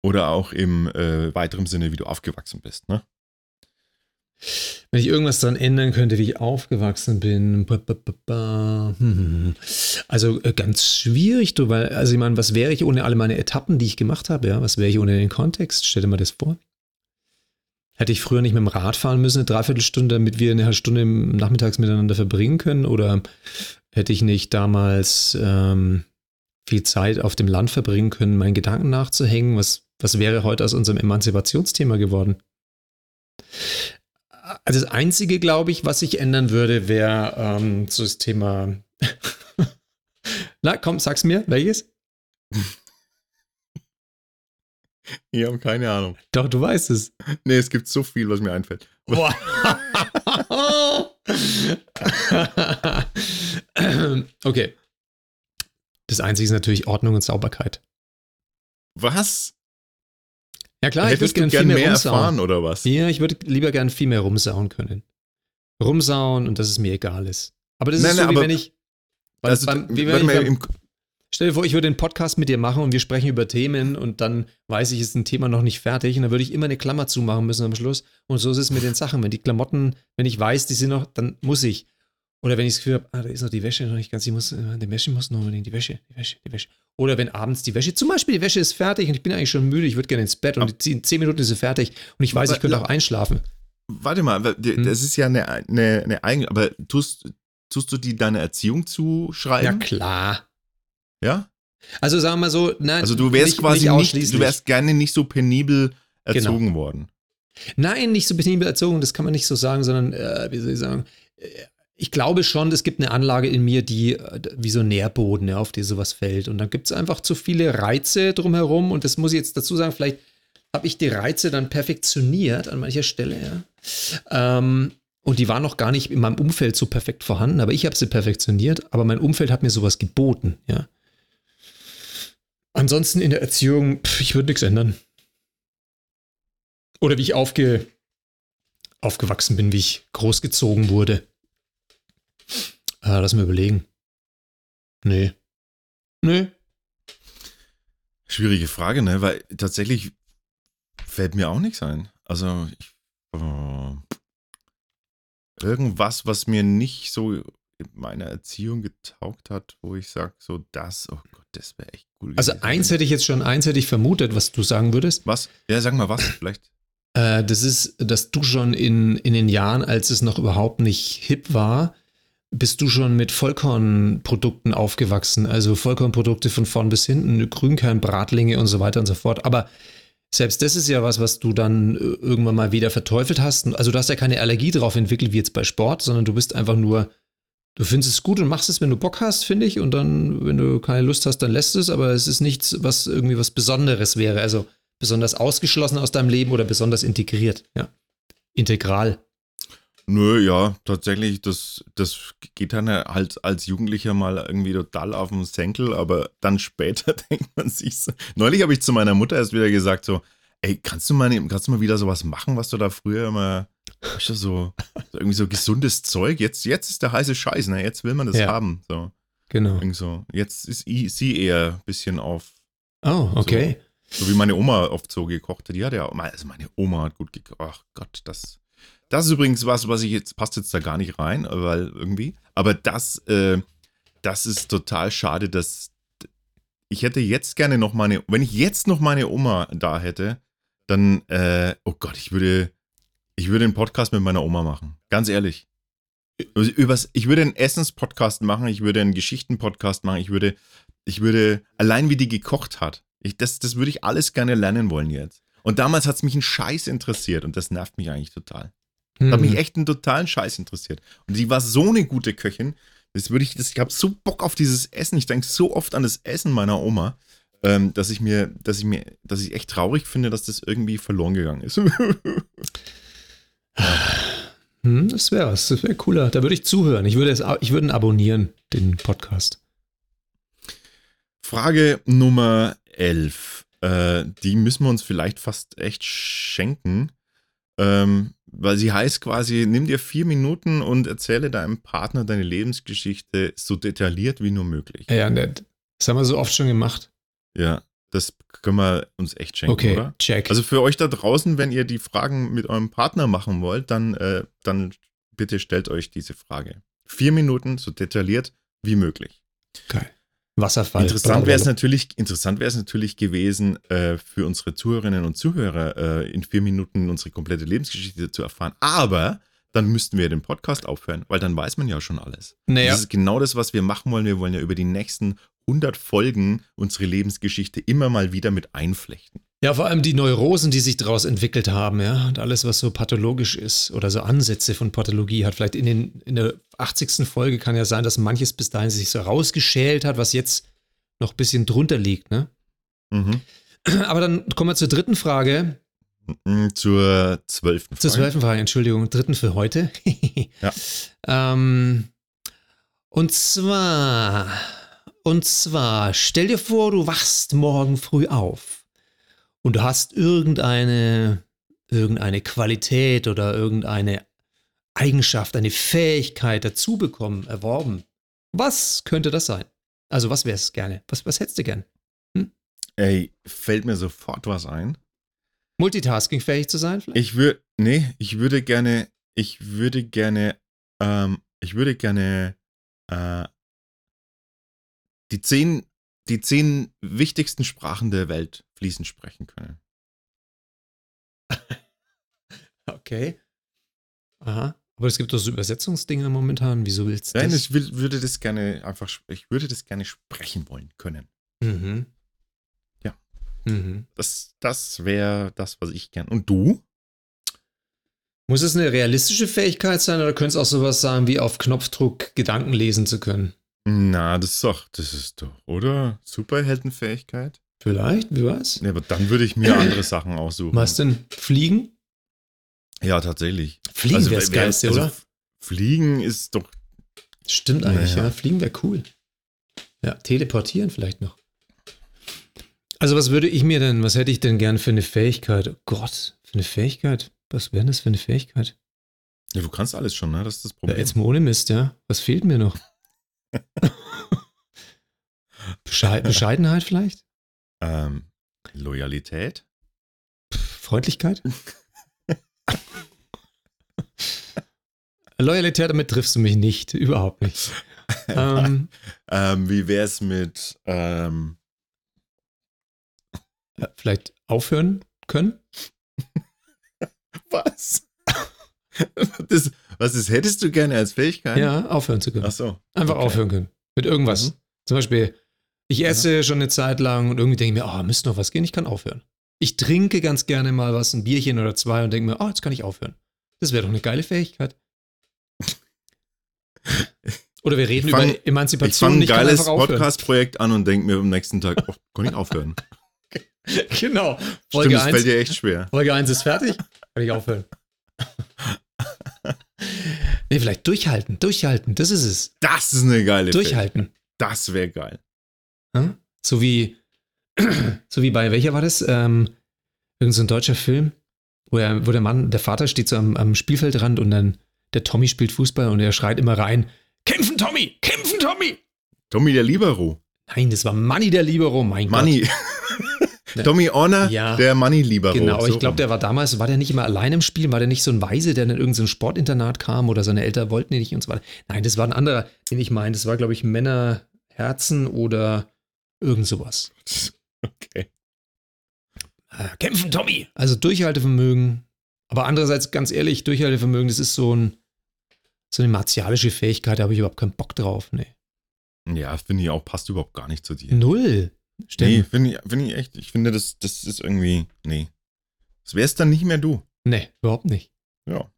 oder auch im äh, weiteren Sinne, wie du aufgewachsen bist, ne? Wenn ich irgendwas daran ändern könnte, wie ich aufgewachsen bin. Hm. Also äh, ganz schwierig, du, weil, also ich meine, was wäre ich ohne alle meine Etappen, die ich gemacht habe, ja? Was wäre ich ohne den Kontext? Stell dir mal das vor. Hätte ich früher nicht mit dem Rad fahren müssen, eine Dreiviertelstunde, damit wir eine halbe Stunde nachmittags miteinander verbringen können? Oder hätte ich nicht damals ähm, viel Zeit auf dem Land verbringen können, meinen Gedanken nachzuhängen? Was, was wäre heute aus unserem Emanzipationsthema geworden? Also das Einzige, glaube ich, was sich ändern würde, wäre ähm, so das Thema. <laughs> Na, komm, sag's mir, welches? Ich habe keine Ahnung. Doch, du weißt es. Nee, es gibt so viel, was mir einfällt. Boah. <laughs> okay. Das Einzige ist natürlich Ordnung und Sauberkeit. Was? Ja klar, Hättest ich würde gerne gern viel mehr, rumsauen. erfahren oder was? Ja, ich würde lieber gern viel mehr rumsauen können. Rumsauen und dass es mir egal ist. Aber das Nein, ist so, nein, wie aber- wenn ich. Weil Also, beim, wie wenn ich beim, im, stell dir vor, ich würde einen Podcast mit dir machen und wir sprechen über Themen und dann weiß ich, ist ein Thema noch nicht fertig und dann würde ich immer eine Klammer zumachen müssen am Schluss. Und so ist es mit den Sachen. Wenn die Klamotten, wenn ich weiß, die sind noch, dann muss ich. Oder wenn ich das Gefühl habe, ah, da ist noch die Wäsche noch nicht ganz, ich muss, äh, die Wäsche muss noch unbedingt, die Wäsche, die Wäsche, die Wäsche. Oder wenn abends die Wäsche, zum Beispiel die Wäsche ist fertig und ich bin eigentlich schon müde, ich würde gerne ins Bett und in zehn Minuten ist sie fertig und ich weiß, ich könnte auch einschlafen. warte mal, Hm. das ist ja eine, eine, eine eigene, aber tust, tust du die deiner Erziehung Ja, zuschreiben? klar. Ja? Also sagen wir mal so, nein, Also du wärst nicht, quasi nicht du wärst gerne nicht so penibel Genau. erzogen worden. Nein, nicht so penibel erzogen, das kann man nicht so sagen, sondern, äh, wie soll ich sagen, äh, ich glaube schon, es gibt eine Anlage in mir, die äh, wie so Nährboden, ja, auf die sowas fällt. Und dann gibt es einfach zu viele Reize drumherum. Und das muss ich jetzt dazu sagen, vielleicht habe ich die Reize dann perfektioniert an mancher Stelle, ja. Ähm, und die waren noch gar nicht in meinem Umfeld so perfekt vorhanden, aber ich habe sie perfektioniert, aber mein Umfeld hat mir sowas geboten, ja. Ansonsten in der Erziehung, pff, ich würde nichts ändern. Oder wie ich aufge, aufgewachsen bin, wie ich großgezogen wurde. Ah, lass mir überlegen. Nee. Nee. Schwierige Frage, ne? Weil tatsächlich fällt mir auch nichts ein. Also ich, äh, irgendwas, was mir nicht so in meiner Erziehung getaugt hat, wo ich sage, so das, oh Gott, das wäre echt cool. Also gewesen. eins hätte ich jetzt schon, eins hätte ich vermutet, was du sagen würdest. Was? Ja, sag mal was, vielleicht. Äh, das ist, dass du schon in, in den Jahren, als es noch überhaupt nicht hip war, bist du schon mit Vollkornprodukten aufgewachsen. Also Vollkornprodukte von vorn bis hinten, Grünkern, Bratlinge und so weiter und so fort. Aber selbst das ist ja was, was du dann äh, irgendwann mal wieder verteufelt hast. Also du hast ja keine Allergie drauf entwickelt, wie jetzt bei Sport, sondern du bist einfach nur, du findest es gut und machst es, wenn du Bock hast, finde ich. Und dann, wenn du keine Lust hast, dann lässt es. Aber es ist nichts, was irgendwie was Besonderes wäre. Also besonders ausgeschlossen aus deinem Leben oder besonders integriert. Ja. Integral. Nö, ja, tatsächlich, das, das geht dann halt als Jugendlicher mal irgendwie total auf den Senkel, aber dann später <laughs> denkt man sich so. Neulich habe ich zu meiner Mutter erst wieder gesagt, so, ey, kannst du mal, kannst du mal wieder sowas machen, was du da früher immer, weißt du, so, so irgendwie so gesundes Zeug, jetzt, jetzt ist der heiße Scheiß, ne, jetzt will man das Ja. haben, so, Genau. so. Jetzt ist sie eher ein bisschen auf, Oh, okay. so wie meine Oma oft so gekocht hat, die hat ja, also meine Oma hat gut gekocht, ach Gott, das, das ist übrigens was, was ich jetzt, passt jetzt da gar nicht rein, weil irgendwie, aber das, äh, das ist total schade, dass ich hätte jetzt gerne noch meine, wenn ich jetzt noch meine Oma da hätte, dann, äh, oh Gott, ich würde, ich würde einen Podcast mit meiner Oma machen, ganz ehrlich. Übers, ich würde einen Essenspodcast machen, ich würde einen Geschichtenpodcast machen, ich würde, ich würde, allein wie die gekocht hat, ich, das, das würde ich alles gerne lernen wollen jetzt. Und damals hat es mich ein Scheiß interessiert und das nervt mich eigentlich total. Das hat mich Hm. echt einen totalen Scheiß interessiert. Und sie war so eine gute Köchin. Das würde ich, das, ich habe so Bock auf dieses Essen. Ich denke so oft an das Essen meiner Oma, ähm, dass ich mir, dass ich mir, dass ich echt traurig finde, dass das irgendwie verloren gegangen ist. <sighs> Hm, das wäre was. Das wäre cooler. Da würde ich zuhören. Ich würde, es, ich würde abonnieren, den Podcast. Frage Nummer 11. Äh, die müssen wir uns vielleicht fast echt schenken. Ähm, weil sie heißt quasi, nimm dir vier Minuten und erzähle deinem Partner deine Lebensgeschichte so detailliert wie nur möglich. Ja, nett. Das haben wir so oft schon gemacht. Ja, das können wir uns echt schenken, Okay, oder? check. Also für euch da draußen, wenn ihr die Fragen mit eurem Partner machen wollt, dann, äh, dann bitte stellt euch diese Frage. Vier Minuten, so detailliert wie möglich. Geil. Wasserfall. Interessant wäre es natürlich, interessant wäre es natürlich gewesen, äh, für unsere Zuhörerinnen und Zuhörer äh, in vier Minuten unsere komplette Lebensgeschichte zu erfahren. Aber dann müssten wir den Podcast aufhören, weil dann weiß man ja schon alles. Naja, Das ist genau das, was wir machen wollen. Wir wollen ja über die nächsten 100 Folgen unsere Lebensgeschichte immer mal wieder mit einflechten. Ja, vor allem die Neurosen, die sich daraus entwickelt haben, ja, und alles, was so pathologisch ist oder so Ansätze von Pathologie hat. Vielleicht in, den, in der 80. Folge kann ja sein, dass manches bis dahin sich so rausgeschält hat, was jetzt noch ein bisschen drunter liegt, ne? Mhm. <clears throat> Aber dann kommen wir zur dritten Frage. Mm, Zur zwölften Zur Frage. zwölften Frage, Entschuldigung, dritten für heute. Ja. <laughs> ähm, und zwar, und zwar, stell dir vor, du wachst morgen früh auf und du hast irgendeine, irgendeine Qualität oder irgendeine Eigenschaft, eine Fähigkeit dazu bekommen, erworben. Was könnte das sein? Also, was wär's gerne? Was, was hättest du gern? Ey, fällt mir sofort was ein. Multitasking-fähig zu sein? Vielleicht? Ich würde, nee, ich würde gerne, ich würde gerne, ähm, ich würde gerne äh, die zehn, die zehn wichtigsten Sprachen der Welt fließend sprechen können. <laughs> Okay. Aha. Aber es gibt doch so Übersetzungsdinge momentan. Wieso willst du Nein, das? ich will, würde das gerne einfach, ich würde das gerne sprechen wollen können. Mhm. Ja. Mhm. Das, das wäre das, was ich gern. Und du? Muss es eine realistische Fähigkeit sein oder könnte es auch sowas sein, wie auf Knopfdruck Gedanken lesen zu können? Na, das ist doch, das ist doch, oder? Superheldenfähigkeit? Vielleicht, wie weiß? Ja, aber dann würde ich mir <clears throat> andere Sachen aussuchen. Was denn? Fliegen? Ja, tatsächlich. Fliegen Also, wäre das Geilste, also oder? Fliegen ist doch. Stimmt eigentlich, Naja. ja. Fliegen wäre cool. Ja, teleportieren vielleicht noch. Also, was würde ich mir denn, was hätte ich denn gern für eine Fähigkeit? Oh Gott, für eine Fähigkeit? Was wäre das für eine Fähigkeit? Ja, du kannst alles schon, ne? Das ist das Ja, Problem. jetzt mal ohne Mist, ja. Was fehlt mir noch? <laughs> Bescheid Bescheidenheit vielleicht? ähm, Loyalität? Freundlichkeit? <laughs> Loyalität, damit triffst du mich nicht. Überhaupt nicht. <laughs> Ähm, Ähm, wie wär's mit. Ähm, äh, vielleicht aufhören können? was? <laughs> das, was ist, hättest du gerne als Fähigkeit? Ja, aufhören zu können. Ach so. Einfach okay. aufhören können. Mit irgendwas. Mhm. Zum Beispiel, ich esse schon eine Zeit lang und irgendwie denke ich mir, oh, müsste noch was gehen, ich kann aufhören. Ich trinke ganz gerne mal was, ein Bierchen oder zwei und denke mir, oh, jetzt kann ich aufhören. Das wäre doch eine geile Fähigkeit. Oder wir reden Ich fang- über Ich Emanzipation. fange ein ich geiles. Podcast-Projekt an und denke mir am nächsten Tag, oh, kann ich aufhören? <laughs> Genau. Stimmt, Folge das fällt 1, dir echt schwer. Folge 1 ist fertig, kann ich aufhören. <laughs> <laughs> nee, vielleicht durchhalten, durchhalten, das ist es. Das ist eine geile Durchhalten. Fähigkeit. Das wäre geil. Ja? So wie, <clears throat> so wie bei, welcher war das? Ähm, irgend so ein deutscher Film, wo, er, wo der Mann, der Vater steht so am, am Spielfeldrand und dann der Tommy spielt Fußball und er schreit immer rein, kämpfen Tommy, kämpfen Tommy. Tommy der Libero. Nein, das war Manny der Libero, mein Gott. Money. <laughs> Tommy Honor, Ja. der Money Libero. Genau, So ich glaube, der war damals, war der nicht immer allein im Spiel? War der nicht so ein Weise, der in irgendein so Sportinternat kam oder seine Eltern wollten ihn nicht und so weiter? Nein, das war ein anderer, den ich meine. Das war, glaube ich, Männerherzen oder irgend sowas. <laughs> Okay. Äh, kämpfen, Tommy! Also Durchhaltevermögen. Aber andererseits, ganz ehrlich, Durchhaltevermögen, das ist so, ein, so eine martialische Fähigkeit, da habe ich überhaupt keinen Bock drauf. Nee. Ja, finde ich auch, passt überhaupt gar nicht zu dir. Null. Nee, Stimmt. finde ich, find ich echt. Ich finde, das, das ist irgendwie. Nee. Das wär's dann nicht mehr du. Nee, überhaupt nicht. Ja.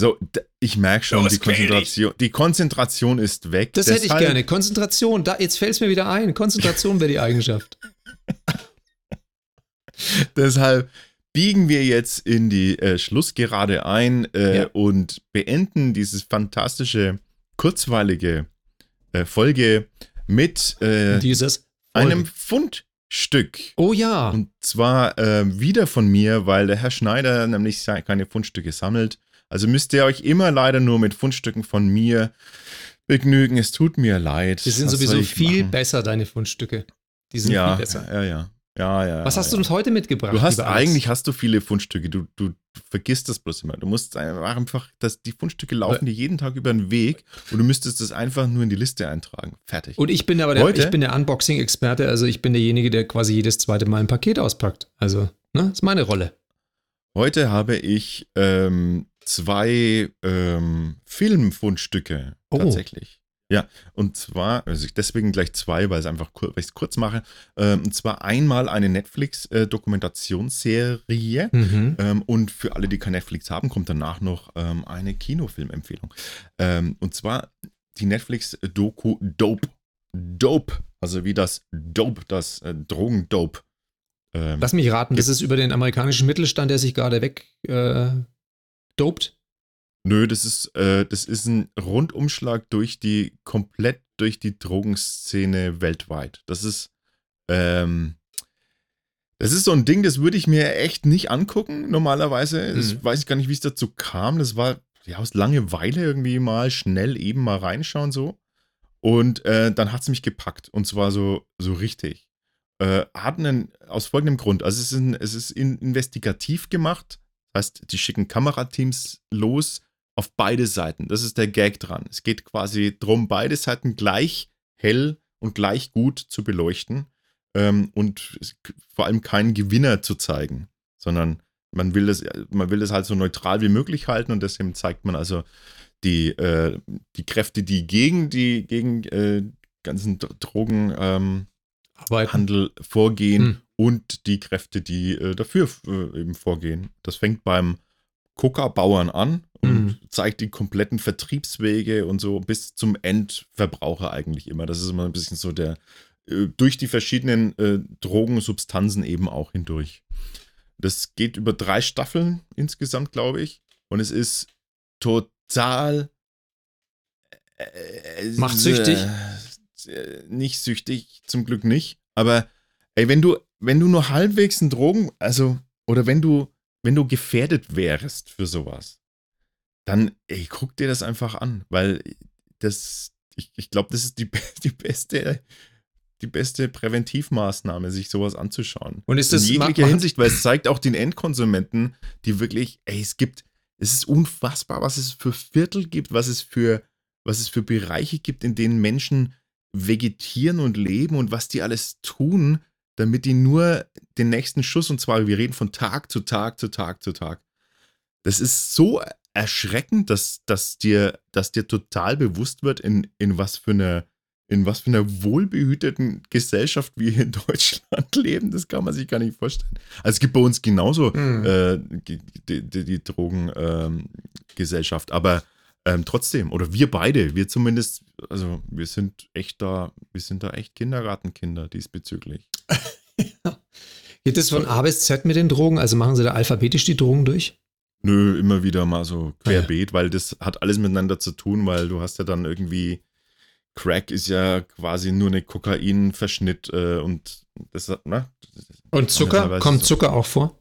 So, d- ich merke schon, Los, die. Konzentration, die Konzentration ist weg. Das hätte ich gerne. Konzentration, da, jetzt fällt es mir wieder ein. Konzentration wäre die Eigenschaft. <laughs> Deshalb biegen wir jetzt in die äh, Schlussgerade ein äh, Ja. und beenden dieses fantastische, kurzweilige äh, Folge mit äh, Dieses einem Fundstück. Oh ja. Und zwar äh, wieder von mir, weil der Herr Schneider nämlich keine Fundstücke sammelt. Also müsst ihr euch immer leider nur mit Fundstücken von mir begnügen. Es tut mir leid. Die sind Was sowieso viel machen? besser, deine Fundstücke. Die sind ja, viel besser. ja, ja, ja, ja. Was hast ja. du uns heute mitgebracht? Du hast eigentlich hast du viele Fundstücke. Du, du, vergisst das bloß immer. Du musst einfach, dass die Fundstücke laufen dir jeden Tag über den Weg und du müsstest das einfach nur in die Liste eintragen. Fertig. Und ich bin aber der, Heute? ich bin der Unboxing-Experte, also ich bin derjenige, der quasi jedes zweite Mal ein Paket auspackt. Also, ne, das ist meine Rolle. Heute habe ich ähm, zwei ähm, Filmfundstücke Oh. tatsächlich. Ja, und zwar, also ich deswegen gleich zwei, weil es einfach kur weil ich es kurz mache. Ähm, und zwar einmal eine Netflix-Dokumentationsserie. Mhm. Ähm, und für alle, die kein Netflix haben, kommt danach noch ähm, eine Kinofilmempfehlung. Ähm, und zwar die Netflix-Doku Dope. Dope, also wie das Dope, das äh, Drogen-Dope. Ähm, Lass mich raten, das ist über den amerikanischen Mittelstand, der sich gerade weg äh, dopt? Nö, das ist, äh, das ist ein Rundumschlag durch die, komplett durch die Drogenszene weltweit. Das ist, ähm, das ist so ein Ding, das würde ich mir echt nicht angucken, normalerweise. Mhm. weiß ich gar nicht, wie es dazu kam. Das war ja aus Langeweile irgendwie mal schnell eben mal reinschauen so. Und äh, dann hat es mich gepackt. Und zwar so, so richtig. Äh, hat einen, aus folgendem Grund. Also es ist, ein, es ist in, investigativ gemacht. Das heißt, die schicken Kamerateams los auf beide Seiten. Das ist der Gag dran. Es geht quasi darum, beide Seiten gleich hell und gleich gut zu beleuchten ähm, und vor allem keinen Gewinner zu zeigen, sondern man will das, man will das halt so neutral wie möglich halten und deswegen zeigt man also die, äh, die Kräfte, die gegen die gegen äh, ganzen Drogenhandel ähm, vorgehen hm. und die Kräfte, die äh, dafür äh, eben vorgehen. Das fängt beim Coca-Bauern an und mhm. zeigt die kompletten Vertriebswege und so bis zum Endverbraucher eigentlich immer. Das ist immer ein bisschen so der, äh, durch die verschiedenen äh, Drogensubstanzen eben auch hindurch. Das geht über drei Staffeln insgesamt, glaube ich. Und es ist total. Äh, Macht süchtig? Äh, nicht süchtig, zum Glück nicht. Aber ey, wenn du, wenn du nur halbwegs ein Drogen, also, oder wenn du, wenn du gefährdet wärst für sowas, dann, ey, guck dir das einfach an, weil das, ich, ich glaube, das ist die, <laughs> die beste die beste Präventivmaßnahme, sich sowas anzuschauen. Und ist das in jeglicher Hinsicht, weil es zeigt auch den Endkonsumenten, die wirklich, ey, es gibt, es ist unfassbar, was es für Viertel gibt, was es für, was es für Bereiche gibt, in denen Menschen vegetieren und leben und was die alles tun, damit die nur den nächsten Schuss, und zwar, wir reden von Tag zu Tag zu Tag zu Tag. Das ist so erschreckend, dass, dass, dir, dass dir total bewusst wird, in, in was für eine in was für einer wohlbehüteten Gesellschaft wir hier in <laughs> Deutschland leben, das kann man sich gar nicht vorstellen. Also es gibt bei uns genauso mhm. äh, die, die, die Drogengesellschaft, ähm, aber ähm, trotzdem, oder wir beide, wir zumindest, also wir sind echt da, wir sind da echt Kindergartenkinder diesbezüglich. <laughs> Geht es von A bis Z mit den Drogen? Also machen sie da alphabetisch die Drogen durch? Nö, immer wieder mal so querbeet, ah, ja. weil das hat alles miteinander zu tun, weil du hast ja dann irgendwie Crack ist ja quasi nur eine Kokainverschnitt äh, und das, ne? Und Zucker? Kommt Zucker auch vor?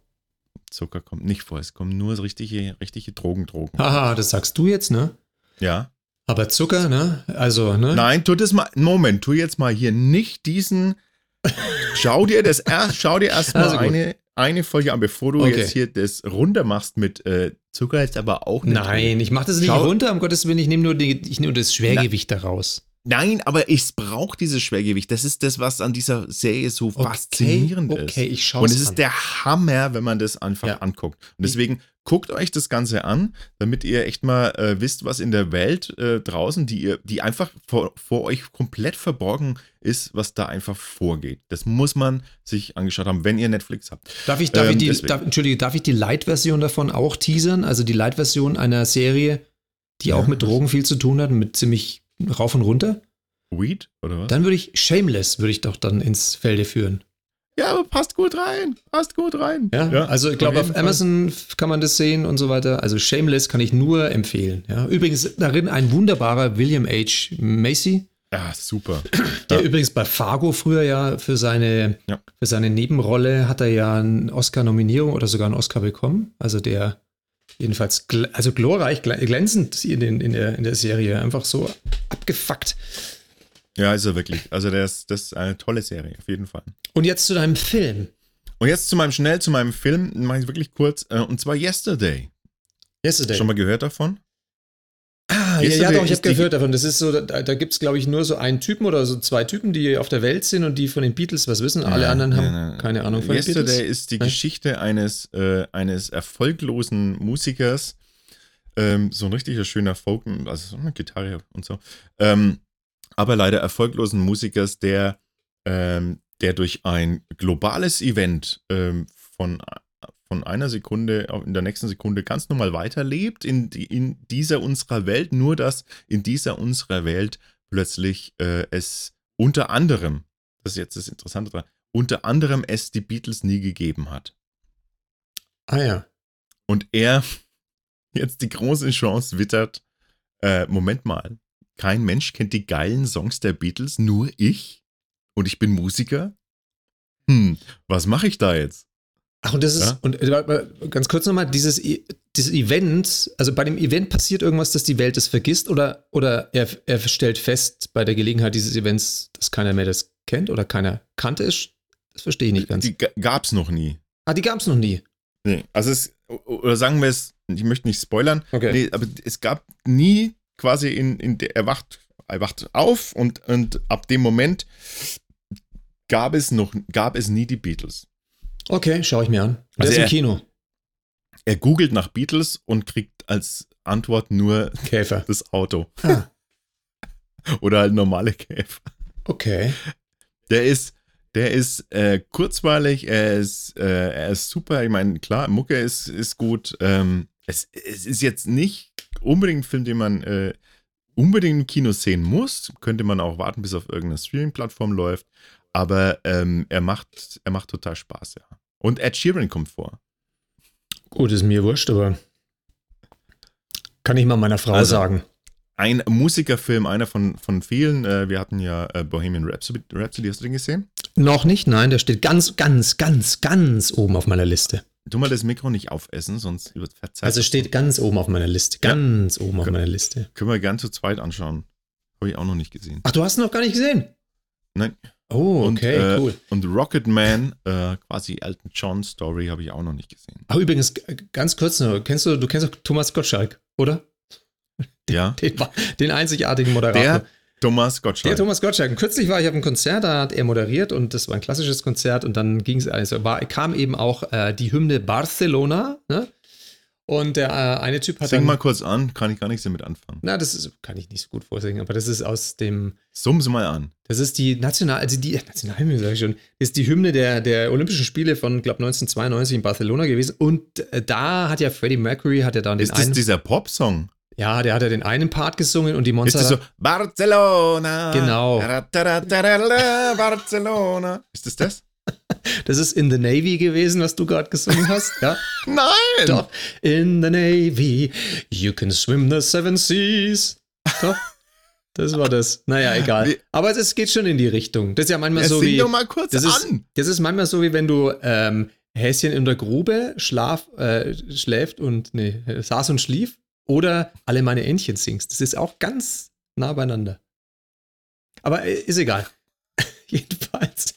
Zucker kommt nicht vor, es kommen nur richtige, richtige Drogen, Drogen. Haha, das sagst du jetzt, ne? Ja. Aber Zucker, ne? Also, ne? Nein, tu das mal, Moment, tu jetzt mal hier nicht diesen, schau dir das erst, schau dir erst <laughs> mal also eine, eine Folge an, bevor du okay. jetzt hier das runter machst mit äh, Zucker ist aber auch nicht. Nein, drin. ich mach das nicht schau, runter, um Gottes Willen, ich nehme nur, die, ich nehme das Schwergewicht Na, daraus. Nein, aber ich brauche dieses Schwergewicht. Das ist das, was an dieser Serie so okay, faszinierend ist. Okay, ich schaue Und es ist der Hammer, wenn man das einfach ja. anguckt. Und deswegen guckt euch das Ganze an, damit ihr echt mal äh, wisst, was in der Welt äh, draußen, die ihr, die einfach vor, vor euch komplett verborgen ist, was da einfach vorgeht. Das muss man sich angeschaut haben, wenn ihr Netflix habt. Darf ich, darf ähm, ich die, darf, Entschuldige, darf ich die Light-Version davon auch teasern? Also die Light-Version einer Serie, die ja, auch mit Drogen viel zu tun hat, mit ziemlich rauf und runter? Weed oder was? Dann würde ich Shameless würde ich doch dann ins Felde führen. Ja, aber passt gut rein. Passt gut rein. Ja, ja also ich glaube, auf, Amazon kann man das sehen und so weiter. Also Shameless kann ich nur empfehlen. Ja. Übrigens darin ein wunderbarer William H. Macy. Ja, super. Der ja. übrigens bei Fargo früher ja für seine, ja. für seine Nebenrolle hat er ja eine Oscar-Nominierung oder sogar einen Oscar bekommen. Also der jedenfalls also glorreich, glänzend in, den, in, der, in der Serie. Einfach so abgefuckt. Ja, ist er wirklich. Also ist, das ist eine tolle Serie, auf jeden Fall. Und jetzt zu deinem Film. Und jetzt zu meinem, schnell zu meinem Film, mache ich wirklich kurz, äh, und zwar Yesterday. Yesterday. Schon mal gehört davon? Ah, ja, ja, doch, ich habe gehört davon. Das ist so, da, da gibt es, glaube ich, nur so einen Typen oder so zwei Typen, die auf der Welt sind und die von den Beatles was wissen. Alle ja, anderen haben ja, keine Ahnung von Yesterday den Beatles. Yesterday ist die Geschichte eines, äh, eines erfolglosen Musikers, ähm, so ein richtiger schöner Folk, also so eine Gitarre und so, ähm, aber leider erfolglosen Musikers, der, ähm, der durch ein globales Event ähm, von, von einer Sekunde in der nächsten Sekunde ganz normal weiterlebt in, in dieser unserer Welt, nur dass in dieser unserer Welt plötzlich äh, es unter anderem, das ist jetzt das Interessante dran, unter anderem es die Beatles nie gegeben hat. Ah ja. Und er <laughs> jetzt die große Chance wittert, äh, Moment mal, kein Mensch kennt die geilen Songs der Beatles, nur ich? Und ich bin Musiker? Hm, was mache ich da jetzt? Ach, und das ist, Ja? und äh, ganz kurz nochmal, dieses, dieses Event, also bei dem Event passiert irgendwas, dass die Welt es vergisst oder, oder er, er stellt fest bei der Gelegenheit dieses Events, dass keiner mehr das kennt oder keiner kannte es? Das verstehe ich nicht ganz. Die ga- gab's noch nie. ah, die gab es noch nie. Nee, also es, oder sagen wir es, ich möchte nicht spoilern, Okay. nee, aber es gab nie quasi in, in der, er wacht, er wacht auf und, und ab dem Moment gab es noch, gab es nie die Beatles. Okay, schaue ich mir an. Der Also ist im er- Kino. Er googelt nach Beatles und kriegt als Antwort nur Käfer. das Auto. Ah, <laughs> Oder halt normale Käfer. okay. Der ist, der ist äh, kurzweilig, er ist, äh, er ist super. Ich meine, klar, Mucke ist, ist gut. Ähm, es, es ist jetzt nicht unbedingt ein Film, den man äh, unbedingt im Kino sehen muss. Könnte man auch warten, bis auf irgendeine Streaming-Plattform läuft. Aber ähm, er, macht, er macht total Spaß, ja. Und Ed Sheeran kommt vor. Gut, ist mir wurscht, aber kann ich mal meiner Frau Also, sagen. Ein Musikerfilm, einer von, von vielen. Äh, wir hatten ja äh, Bohemian Rhapsody, Rhapsody, hast du den gesehen? Noch nicht, nein, der steht ganz, ganz, ganz, ganz oben auf meiner Liste. Tu mal das Mikro nicht aufessen, sonst wird verzerrt. Also steht ganz oben auf meiner Liste. Ganz oben auf Genau. meiner Liste. Können wir gern zu zweit anschauen. Habe ich auch noch nicht gesehen. Ach, du hast ihn noch gar nicht gesehen? Nein. Oh, Und, okay, äh, cool. Und Rocket Man, äh, quasi Elton John Story, habe ich auch noch nicht gesehen. Ach, übrigens, ganz kurz nur, kennst du, du kennst doch Thomas Gottschalk, oder? Ja. <laughs> Den, den einzigartigen Moderator. Der Thomas Der Gottschalk. Thomas Gottschalk. Und kürzlich war ich auf einem Konzert, da hat er moderiert und das war ein klassisches Konzert und dann ging es, also war, kam eben auch äh, die Hymne Barcelona, ne? Und der äh, eine Typ hat Sing dann, mal kurz an, kann ich gar nichts damit anfangen. na, das ist, kann ich nicht so gut vorsingen, aber das ist aus dem, Summ sie mal an. das ist die National, also die Nationalhymne, sag ich schon, ist die Hymne der, der Olympischen Spiele von, glaube 1992 in Barcelona gewesen und äh, da hat ja Freddie Mercury, hat ja dann den Ist das einen, dieser Pop-Song? Ja, der hat ja den einen Part gesungen und die Ist Monster. das so Barcelona? Genau. Barcelona. Ist das das? <laughs> das ist In the Navy gewesen, was du gerade gesungen hast, ja? <laughs> Nein! Doch. In the Navy, you can swim the seven seas. Doch. Das war das. Naja, egal. Aber es geht schon in die Richtung. Das ist ja manchmal Ja, so wie. doch mal kurz das ist, an. das ist manchmal so wie wenn du ähm, Häschen in der Grube schlaf, äh, schläft und nee, saß und schlief oder alle meine Entchen singst. Das ist auch ganz nah beieinander. Aber äh, ist egal. <laughs> Jedenfalls.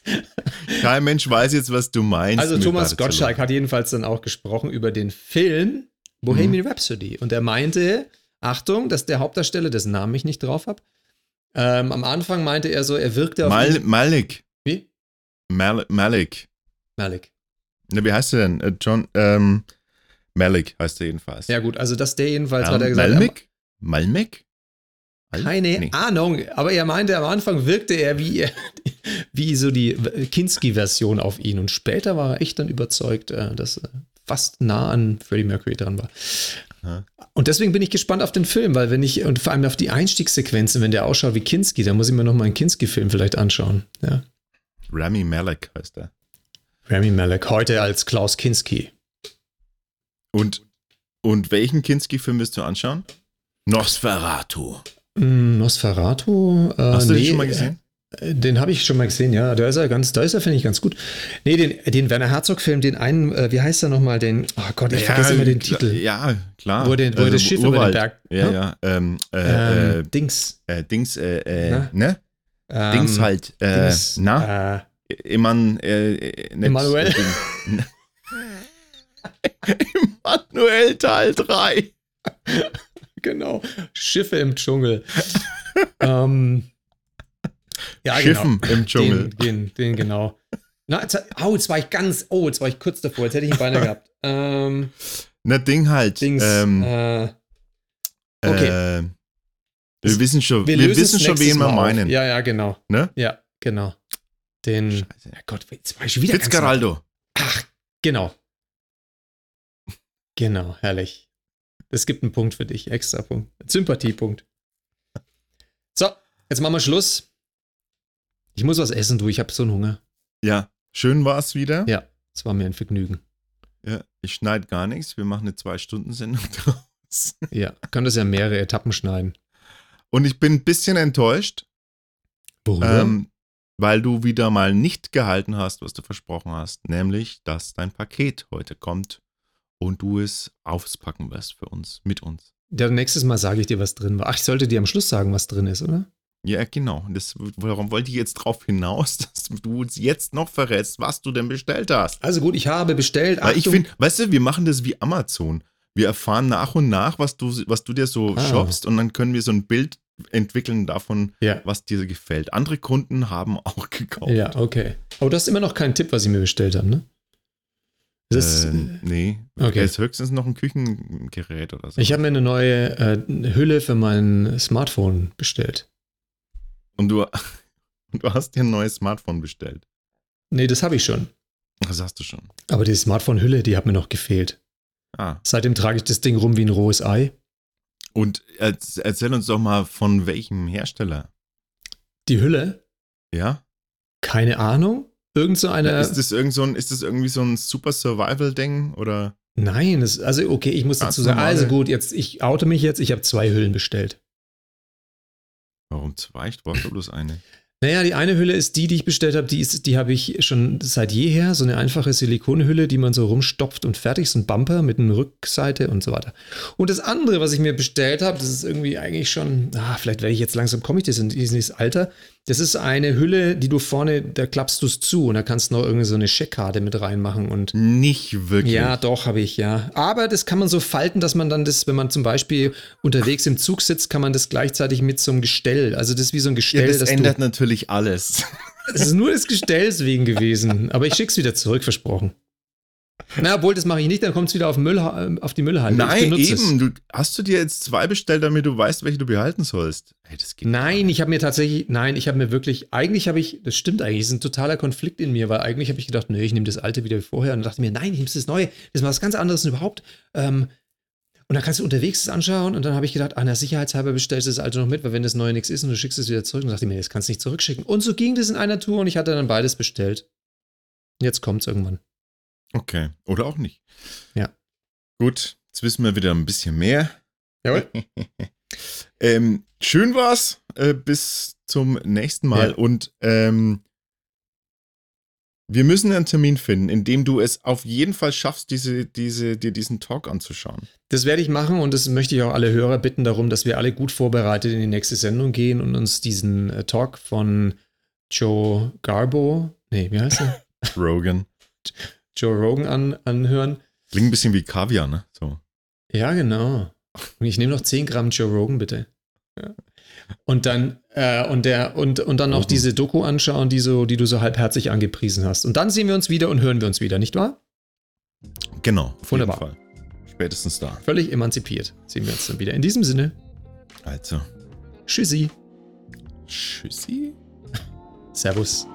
Kein Mensch weiß jetzt, was du meinst. Also Thomas Barcelona. Gottschalk hat jedenfalls dann auch gesprochen über den Film Bohemian Rhapsody. Und er meinte, Achtung, dass der Hauptdarsteller, dessen Namen ich nicht drauf habe, ähm, am Anfang meinte er so, er wirkte auf Mal, Malik. Wie? Mal, Malik. Malik. Na, wie heißt er denn? Äh, John, ähm, Malik heißt er jedenfalls. Ja gut, also dass der jedenfalls Mal, hat er gesagt, Malmik? Malmek? er, Mal- keine Nee. Ahnung, aber er meinte, am Anfang wirkte er wie, <laughs> wie so die Kinski-Version auf ihn und später war er echt dann überzeugt, äh, dass er fast nah an Freddie Mercury dran war. Ja. Und deswegen bin ich gespannt auf den Film, weil wenn ich, und vor allem auf die Einstiegssequenzen, wenn der ausschaut wie Kinski, dann muss ich mir noch mal einen Kinski-Film vielleicht anschauen. Ja. Rami Malek heißt er. Rami Malek, heute als Klaus Kinski. Und, und welchen Kinski-Film wirst du anschauen? Nosferatu. Mm, Nosferatu? Äh, Hast du den nee, schon mal gesehen? äh, Den habe ich schon mal gesehen, ja. Da ist er ganz, da ist er, finde ich, ganz gut. Nee, den, den Werner Herzog-Film, den einen, äh, wie heißt er nochmal, den, oh Gott, ich vergesse immer den Titel. Ja, klar. Wo den- wo er das Schiff über den Urwald. Berg- Ja, ne? ja. Ähm, äh, Ähm, Dings. äh, Dings, äh, äh, Na? ne? Ähm, Dings halt. Äh, Dings, na? Äh, Eman, äh, äh, Emanuel? <laughs> Emanuel Teil 3. genau. Schiffe im Dschungel. ähm, ja, Schiffen genau. im Dschungel. Den, den, den genau. Na, jetzt, oh, jetzt war ich ganz, oh, jetzt war ich kurz davor, jetzt hätte ich ihn beinahe gehabt. Ähm, Na, Ding halt. Dings. Ähm, äh, okay. äh, wir wissen schon, wir, lösen's wissen schon, wen wir auf. meinen. Ja, ja, genau. Ne? Ja, genau. Den, Scheiße. ja Gott, jetzt war ich wieder ganz Fitzgeraldo. Ach, genau. Genau, herrlich. Es gibt einen Punkt für dich, extra Punkt. Sympathiepunkt. So, jetzt machen wir Schluss. Ich muss was essen, du, ich habe so einen Hunger. Ja. Schön war es wieder. Ja, es war mir ein Vergnügen. Ja, ich schneide gar nichts. Wir machen eine Zwei-Stunden-Sendung <laughs> draus. Ja, kann das ja mehrere Etappen schneiden. Und ich bin ein bisschen enttäuscht, Worüber? ähm, weil du wieder mal nicht gehalten hast, was du versprochen hast. Nämlich, dass dein Paket heute kommt und du es auspacken wirst für uns, mit uns. ja, nächstes Mal sage ich dir, was drin war. Ach, ich sollte dir am Schluss sagen, was drin ist, oder? Ja, genau. Das, warum wollte ich jetzt drauf hinaus, <laughs> dass du uns jetzt noch verrätst, was du denn bestellt hast? Also gut, ich habe bestellt. Weil ich Achtung. finde, weißt du, wir machen das wie Amazon. Wir erfahren nach und nach, was du, was du dir so Ah. shoppst und dann können wir so ein Bild entwickeln davon, Ja. was dir gefällt. Andere Kunden haben auch gekauft. Ja, okay. Aber du hast immer noch keinen Tipp, was ich mir bestellt habe, ne? Das, äh, nee. Okay. Ist höchstens noch ein Küchengerät oder so. ich habe mir eine neue äh, Hülle für mein Smartphone bestellt. und du, und <laughs> du hast dir ein neues Smartphone bestellt. Nee, das habe ich schon. Das hast du schon. Aber die Smartphone-Hülle, die hat mir noch gefehlt. Ah. Seitdem trage ich das Ding rum wie ein rohes Ei. Und erz- erzähl uns doch mal von welchem Hersteller. Die Hülle, Ja? keine Ahnung. Irgend so eine. ist das irgend so ein, ist das irgendwie so ein Super Survival-Ding oder? Nein, das, also okay, ich muss dazu sagen, also gut, jetzt, ich oute mich jetzt, ich habe zwei Hüllen bestellt. Warum zwei? Ich brauche bloß eine. Naja, die eine Hülle ist die, die ich bestellt habe, die, ist, die habe ich schon seit jeher, so eine einfache Silikonhülle, die man so rumstopft und fertig, so ein Bumper mit einer Rückseite und so weiter. Und das andere, was ich mir bestellt habe, das ist irgendwie eigentlich schon, ah, vielleicht werde ich jetzt langsam, komme ich das in dieses Alter, das ist eine Hülle, die du vorne, da klappst du es zu und da kannst du noch irgendwie so eine Scheckkarte mit reinmachen und Nicht wirklich. ja, doch, habe ich, ja. Aber das kann man so falten, dass man dann das, wenn man zum Beispiel unterwegs im Zug sitzt, kann man das gleichzeitig mit so einem Gestell, also das ist wie so ein Ja, Gestell, das dass ändert du, natürlich alles. es ist nur des Gestells wegen gewesen, aber ich schick's wieder zurück, versprochen. Na, obwohl, das mache ich nicht, dann kommt es wieder auf, Müll, auf die Müllhalde. Ich Nein, eben. Du, hast du dir jetzt zwei bestellt, damit du weißt, welche du behalten sollst? Hey, das Nein, ich habe mir tatsächlich, nein, ich habe mir wirklich, eigentlich habe ich, das stimmt eigentlich, es ist ein totaler Konflikt in mir, weil eigentlich habe ich gedacht, nee, ich nehme das alte wieder wie vorher und dachte mir, nein, ich nehme das neue, das ist was ganz anderes überhaupt. Ähm, und dann kannst du unterwegs das anschauen und dann habe ich gedacht, ah, na, sicherheitshalber bestellst du das alte noch mit, weil wenn das neue nichts ist und du schickst es wieder zurück, dann dachte ich mir, das kannst du nicht zurückschicken. Und so ging das in einer Tour und ich hatte dann beides bestellt. Jetzt kommt es irgendwann. Okay. Oder auch nicht. Ja. Gut, jetzt wissen wir wieder ein bisschen mehr. Jawohl. <laughs> ähm, schön war's. Äh, bis zum nächsten Mal. Ja. Und ähm, wir müssen einen Termin finden, in dem du es auf jeden Fall schaffst, diese, diese, dir diesen Talk anzuschauen. Das werde ich machen und das möchte ich auch alle Hörer bitten darum, dass wir alle gut vorbereitet in die nächste Sendung gehen und uns diesen äh, Talk von Joe Garbo, nee, wie heißt er? <laughs> Rogan. Joe Rogan an, anhören. Klingt ein bisschen wie Kaviar, ne? So. Ja, genau. Und ich nehme noch 10 Gramm Joe Rogan, bitte. Ja. Und dann, äh, und der, und, und dann noch Rogan. diese Doku anschauen, die, so, die du so halbherzig angepriesen hast. Und dann sehen wir uns wieder und hören wir uns wieder, nicht wahr? Genau. Auf Wunderbar. Jeden Fall. Spätestens da. Völlig emanzipiert. Sehen wir uns dann wieder. In diesem Sinne, Also. tschüssi. Tschüssi. <laughs> Servus.